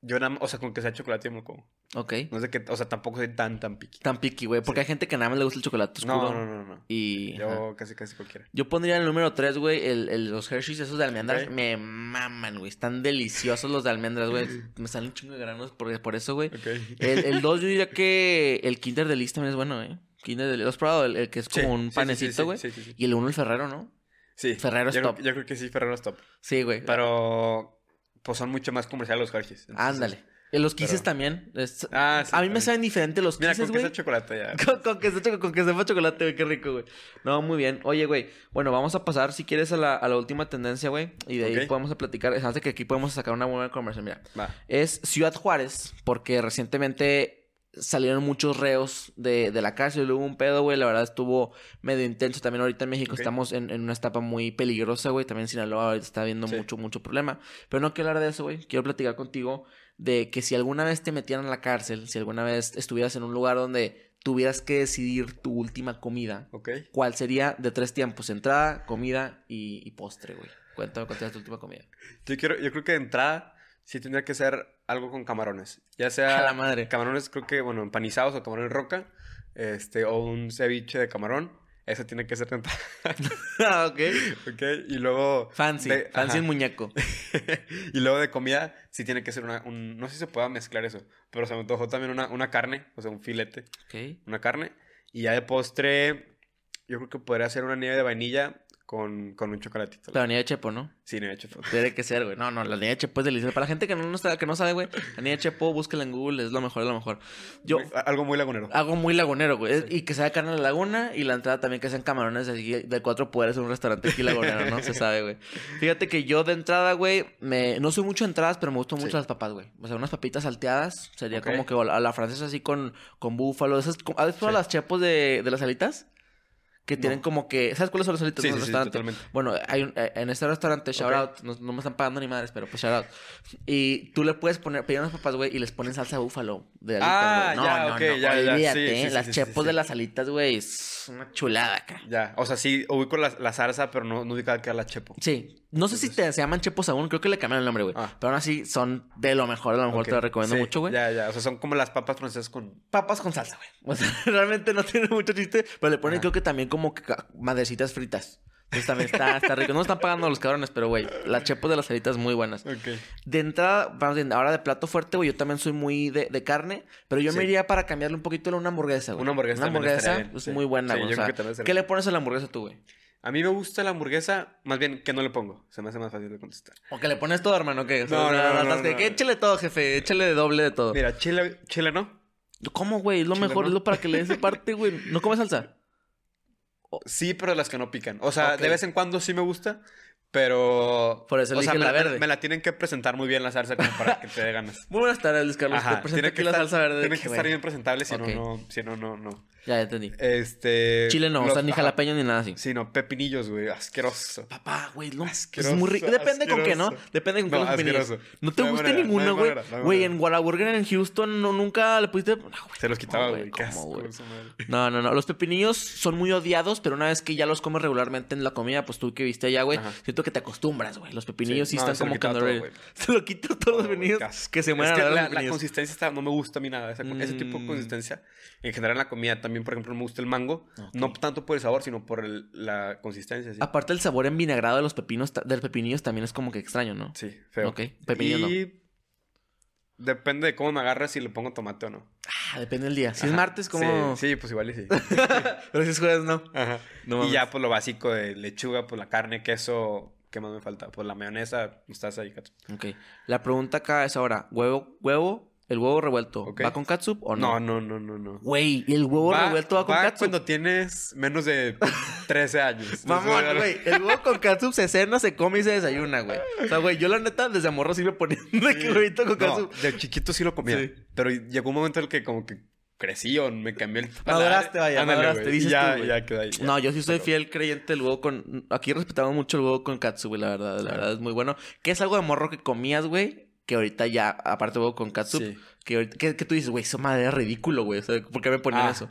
yo nada o sea, con que sea chocolate yo me lo como. Ok. No sé qué, o sea, tampoco soy tan, tan piqui. Tan piqui, güey. Porque hay gente que nada más le gusta el chocolate oscuro. No, no, no, no. Y... ajá. Yo casi, casi cualquiera. Yo pondría el número 3, güey, el, el- los Hershey's, esos de almendras. Me maman, güey. Están deliciosos los de almendras, güey. Me salen un chingo de granos por, por eso, güey. Ok. El 2, yo diría que el Kinder de Lis también es bueno, ¿eh? Kinder de Lis. ¿Lo has probado? El, el que es como sí, un panecito, güey. Sí, sí, sí. Y el 1, el Ferrero, ¿no? Sí, Ferrero es yo creo- top. yo creo que sí, Ferrero es top. Sí, güey. Pero, pues son mucho más comerciales los Hershey's. entonces- Ándale. Los Kisses pero- también. es- Ah, sí. a mí me saben diferente los Mira, Kisses, con que güey. sea chocolate ya. Con, con que se, con que sepa chocolate, güey, qué rico, güey. No, muy bien. Oye, güey, bueno, vamos a pasar, si quieres, a la, a la última tendencia, güey. Y de ahí podemos a platicar. Hace que aquí podemos sacar una buena conversación. Mira, Va. es Ciudad Juárez, porque recientemente salieron muchos reos de, de la cárcel. Hubo un pedo, güey. La verdad estuvo medio intenso. También ahorita en México estamos en, en una etapa muy peligrosa, güey. También en Sinaloa ahorita está habiendo Sí. mucho, mucho problema. Pero no quiero hablar de eso, güey. Quiero platicar contigo de que si alguna vez te metieran a la cárcel, si alguna vez estuvieras en un lugar donde tuvieras que decidir tu última comida. ¿cuál sería de tres tiempos? Entrada, comida y, y postre, güey. Cuéntame cuál sería tu última comida. Yo, quiero, yo creo que de entrada sí tendría que ser algo con camarones. Ya sea A la madre. camarones, creo que, bueno, empanizados o camarones roca. Este, o un ceviche de camarón. Eso tiene que ser entrada. ah, ok. ok. Y luego. Fancy. de- fancy en muñeco. y luego de comida, sí tiene que ser una. Un, no sé si se pueda mezclar eso. Pero se me antojó también una, una carne. O sea, un filete. Ok. Una carne. Y ya de postre. Yo creo que podría ser una nieve de vainilla con, con un chocolatito. Pero nieve de chepo, ¿no? Sí, nieve de chepo. Tiene que ser, güey. No, no, la nieve de chepo es deliciosa. Para la gente que no, no, está- que no sabe, güey, la nieve de chepo, búsquela en Google, es lo mejor, es lo mejor. Yo Muy- algo muy lagunero. hago muy lagunero, güey. Y que sea carne de la laguna y la entrada también que sean camarones de, de cuatro poderes en un restaurante aquí lagunero, ¿no? Se sabe, güey. Fíjate que yo de entrada, güey, me... no soy mucho de entradas, pero me gustan mucho Sí. las papas, güey. O sea, unas papitas salteadas sería como que a la, a la francesa así con, con búfalo. Esas, ¿Has visto Sí. las chepos de, de las alitas? Que tienen No. como que... ¿Sabes cuáles son las alitas Sí, en sí, el sí, restaurante? totalmente. Bueno, hay un- eh, en este restaurante, shout out, no, no me están pagando ni madres, pero pues shout out. Y tú le puedes poner, pedir unas papas, güey, y les ponen salsa búfalo. De alitas, Ah, güey. no, ya, no, ok, no, ya, olvídate, sí, sí, sí, Las sí, chepos sí, de sí. las alitas, güey, una chulada acá. Ya, o sea, sí, ubico la, la salsa, pero no, no ubico que la chepo. Sí, no sé si te, se llaman chepos aún, creo que le cambiaron el nombre, güey. Ah. Pero aún así son de lo mejor, de lo mejor, te lo recomiendo sí, mucho, güey. Ya, ya, o sea, son como las papas francesas con... Papas con salsa, güey. O sea, realmente no tiene mucho chiste, pero le ponen Ajá. creo que también como que madrecitas fritas. Entonces también está, está rico. No están pagando los cabrones, pero güey, las chepos de las alitas muy buenas. Ok. De entrada, vamos bien, ahora de plato fuerte, güey, yo también soy muy de, de carne, pero yo me iría para cambiarle un poquito a una hamburguesa, güey. Una hamburguesa Una hamburguesa bien, es sí. muy buena, güey. o sea, ¿Qué le pones a la hamburguesa tú, güey? A mí me gusta la hamburguesa, más bien que no le pongo. Se me hace más fácil de contestar. O que le pones todo, hermano, ¿qué? O sea, No, no, no, no, que- no. que échale todo, jefe, échale de doble de todo. Mira, chile, chile no. ¿Cómo, güey? Es lo Chile, mejor, es lo para que le des parte, güey. ¿No comes salsa? Sí, pero las que no pican. O sea, de vez en cuando sí me gusta, pero... Por eso o sea, me la me- verde. Me la tienen que presentar muy bien la salsa como para que te dé ganas. Muy buenas tardes, Luis Carlos. Ajá, Te presento aquí la estar, salsa verde. tiene que estar bueno. bien presentable, si no, no, si no, no, no. Ya, ya entendí. Este... Chile no, o sea, ni jalapeño ni nada así. Sí, no, pepinillos, güey, asqueroso. Papá, güey, no, es Asqueroso, muy rico. Depende con qué, ¿no? Depende con qué los pepinillos. No te No gusta manera, ninguno, güey. no Güey, en Whataburger en Houston no, nunca le pusiste... No, güey. Se los quitaba, güey. No, no, no. Los pepinillos son muy odiados, pero una vez que ya los comes regularmente en la comida, pues tú que viste allá, güey, Que te acostumbras, güey. Los pepinillos sí, Sí, no, están como güey. Se lo quito todos los pepinillos que se Es mueran que a ver la, los consistencia está, no me gusta a mí nada. esa- Ese tipo de Mm. consistencia. En general en la comida también, por ejemplo, me gusta el mango. No tanto por el sabor, sino por el- la consistencia. Sí, Aparte el sabor envinagrado de los pepinos, del pepinillos también es como que extraño, ¿no? sí feo. Ok, pepinillo no. Depende de cómo me agarras si le pongo tomate o no. Ah, depende del día. Si es martes, como... Sí, sí, pues igual y sí. Pero si es jueves, no. Ajá. No y ya, pues lo básico de lechuga, pues la carne, queso. ¿Qué más me falta? Pues la mayonesa, mostaza y catsup. Ok. La pregunta acá es ahora, ¿huevo, huevo, el huevo revuelto. ¿va con catsup o No, no? no, no, no, no. Güey, ¿y el huevo revuelto va con catsup? cuando tienes menos de 13 años. Mamón, Entonces, güey. El huevo con catsup se cena, se come y se desayuna, güey. O sea, güey, yo la neta desde morro sí me ponía de que huevito con No, catsup. de chiquito sí lo comía. Sí. Pero llegó un momento en el que como que crecí o me cambié el Maduraste, vaya, güey. dices ya, tú, ya quedó ahí. ya. No, yo sí soy Pero- fiel creyente del huevo con... Aquí respetamos mucho el huevo con catsup, güey, la verdad. La verdad es muy bueno. ¿Qué es algo de morro que comías, güey? Que ahorita ya, aparte huevo con catsup, Sí. que, ahorita- que, que tú dices, güey, eso madre es ridículo, güey. O sea, ¿por qué me ponían Ah, eso?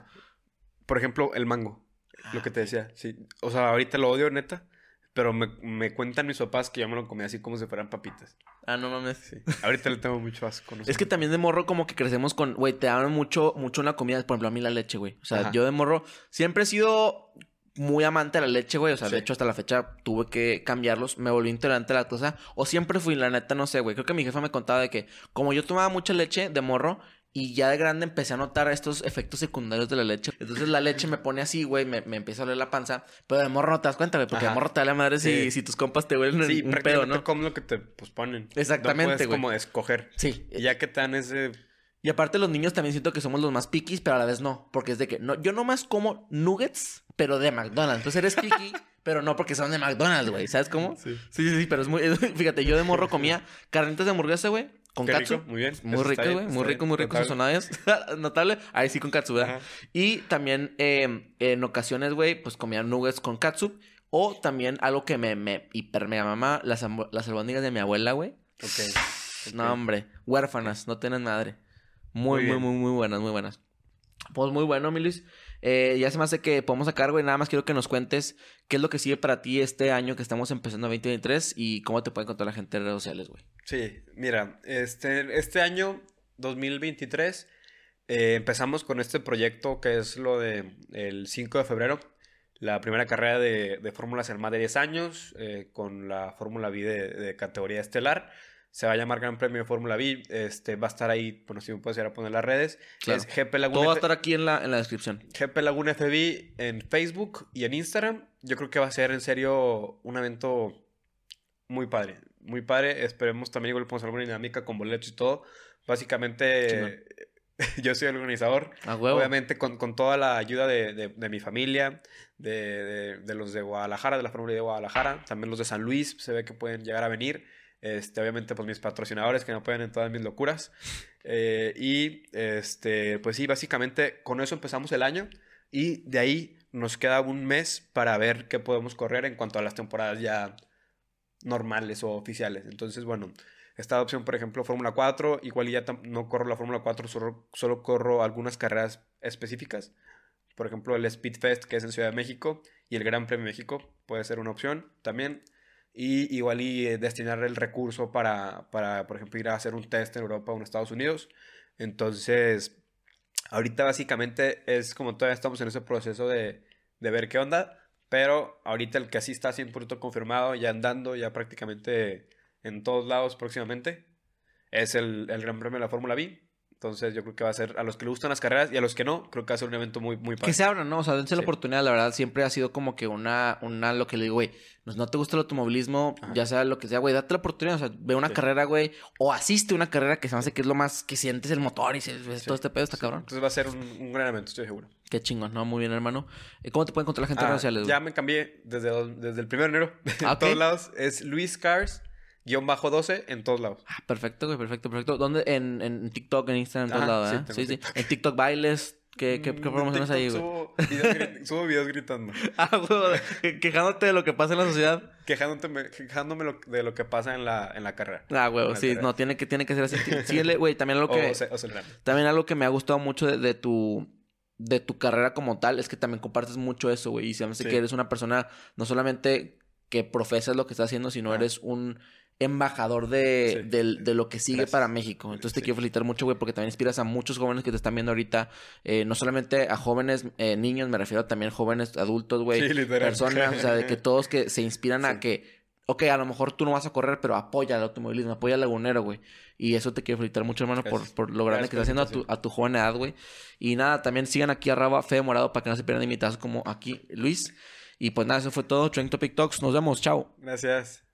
Por ejemplo, el mango. Lo que te decía, sí. O sea, ahorita lo odio, neta. Pero me, me cuentan mis papás que yo me lo comía así como si fueran papitas. Ah, no mames. Sí. Ahorita le tengo mucho asco. no. Es que también de morro como que crecemos con, güey, te dan mucho, mucho una comida, por ejemplo, a mí la leche, güey. O sea, Ajá. yo de morro siempre he sido muy amante de la leche, güey. O sea, de hecho, hasta la fecha tuve que cambiarlos. Me volví intolerante a la lactosa. O siempre fui, la neta, no sé, güey. Creo que mi jefa me contaba de que como yo tomaba mucha leche de morro y ya de grande empecé a notar estos efectos secundarios de la leche. Entonces la leche me pone así, güey, me, me empieza a oler la panza. Pero de morro no te das cuenta, güey, porque de morro te da la madre si, Sí. si tus compas te huelen Sí, un pedo, ¿no? comes lo que te pues, ponen. Exactamente, No güey. como escoger. Sí. Y ya que te dan ese... Y aparte los niños también siento que somos los más piquis, pero a la vez no. Porque es de que no, yo nomás como nuggets, pero de McDonald's. Entonces eres piqui, pero no porque son de McDonald's, güey. ¿Sabes cómo? Sí. Sí, sí, sí, pero es muy... Fíjate, yo de morro comía carnitas de hamburguesa, güey, con Qué katsu. rico, muy bien. Muy rico, güey. Muy rico, muy rico. Sazonadas. Notable. Ahí sí con katsu, ¿verdad? Ajá. Y también eh, en ocasiones, güey, pues comía nuggets con katsu. O también algo que me, me hiper mega mamá, las, las albóndigas de mi abuela, güey. Ok. No, hombre. Huérfanas, no tienen madre. Muy, Muy muy, muy buenas, muy buenas. Pues muy bueno, mi Luis. Eh, ya se me hace que podemos sacar, güey. Nada más quiero que nos cuentes qué es lo que sigue para ti este año que estamos empezando 2023 y cómo te puede encontrar la gente en redes sociales, güey. Sí, mira, este, este año 2023 eh, empezamos con este proyecto que es lo de el 5 de febrero, la primera carrera de, de fórmulas en más de 10 años, eh, con la Fórmula V de, de categoría estelar. Se va a llamar Gran Premio de Fórmula B. Este, va a estar ahí, bueno, si me puedes ir a poner las redes. Claro. Es GP Laguna Todo va a estar aquí en la, en la descripción. GP Laguna FB en Facebook y en Instagram. Yo creo que va a ser en serio un evento muy padre. Muy padre. Esperemos también igual podemos alguna dinámica con boletos y todo. Básicamente, yo soy el organizador. A huevo. Obviamente con, con toda la ayuda de, de- de mi familia, de, de- de los de Guadalajara, de la Fórmula de Guadalajara, también los de San Luis, se ve que pueden llegar a venir. Este, obviamente, pues mis patrocinadores que me apoyan en todas mis locuras. Eh, y este, pues sí, básicamente con eso empezamos el año. Y de ahí nos queda un mes para ver qué podemos correr en cuanto a las temporadas ya normales o oficiales. Entonces, bueno, esta opción, por ejemplo, Fórmula 4, igual ya no corro la Fórmula 4, solo, solo corro algunas carreras específicas. Por ejemplo, el Speedfest, que es en Ciudad de México, y el Gran Premio México puede ser una opción también. Y igual y eh, destinar el recurso para, para, por ejemplo, ir a hacer un test en Europa o en Estados Unidos. Entonces, ahorita básicamente es como todavía estamos en ese proceso de, de ver qué onda. Pero ahorita el que así está 100% confirmado, ya andando, ya prácticamente en todos lados próximamente, es el, el Gran Premio de la Fórmula B. Entonces yo creo que va a ser a los que le gustan las carreras y a los que no, creo que va a ser un evento muy, muy Que padre. se abran, ¿no? O sea, dense la Sí. oportunidad. La verdad, siempre ha sido como que una, una lo que le digo, güey, pues no te gusta el automovilismo, Ajá. ya sea lo que sea, güey, date la oportunidad. O sea, ve una Sí. carrera, güey, o asiste a una carrera que se me hace que es lo más que sientes el motor y se, ves Sí, todo este pedo, está cabrón. Entonces va a ser un, un gran evento, estoy seguro. Qué chingón, ¿no? Muy bien, hermano. Eh, ¿Cómo te puede encontrar la gente en Ah, redes sociales, güey? ya me cambié desde, desde el 1 de enero. Ah, en ok. todos lados. Es Luis Cars, guion bajo 12, en todos lados. Ah, perfecto, güey, perfecto, perfecto. ¿Dónde? En, en TikTok, en Instagram, en todos Ajá, lados, sí, ¿eh? Sí, sí. En TikTok bailes. ¿Qué, qué, qué Mm, promociones en ahí, güey? Subo videos, subo videos gritando. Ah, güey, que- quejándote de lo que pasa en la sociedad. Quejándote, quejándome de lo que pasa en la, en la carrera. Ah, güey, sí, carrera. no, tiene que, tiene que ser así. Síguele, güey, también algo que... O, o. También algo que me ha gustado mucho de, de tu de tu carrera como tal es que también compartes mucho eso, güey. Y se me hace Sí. que eres una persona no solamente que profesas lo que estás haciendo, sino Ah. eres un embajador de, Sí. de lo que sigue Gracias. para México. Entonces te Sí. quiero felicitar mucho, güey, porque también inspiras a muchos jóvenes que te están viendo ahorita. Eh, no solamente a jóvenes eh, niños, me refiero también a jóvenes adultos, güey. Sí, personas, o sea, de que todos que se inspiran a que, ok, a lo mejor tú no vas a correr, pero apoya al automovilismo, apoya al lagunero, güey. Y eso te quiero felicitar mucho, hermano, por, Gracias. por lo grande que estás haciendo a tu, a tu joven edad, güey. Y nada, también sigan aquí arroba Fede Morado para que no se pierdan invitados como aquí Luis. Y pues nada, eso fue todo. Trending Topic Talks. Nos vemos. Chao. Gracias.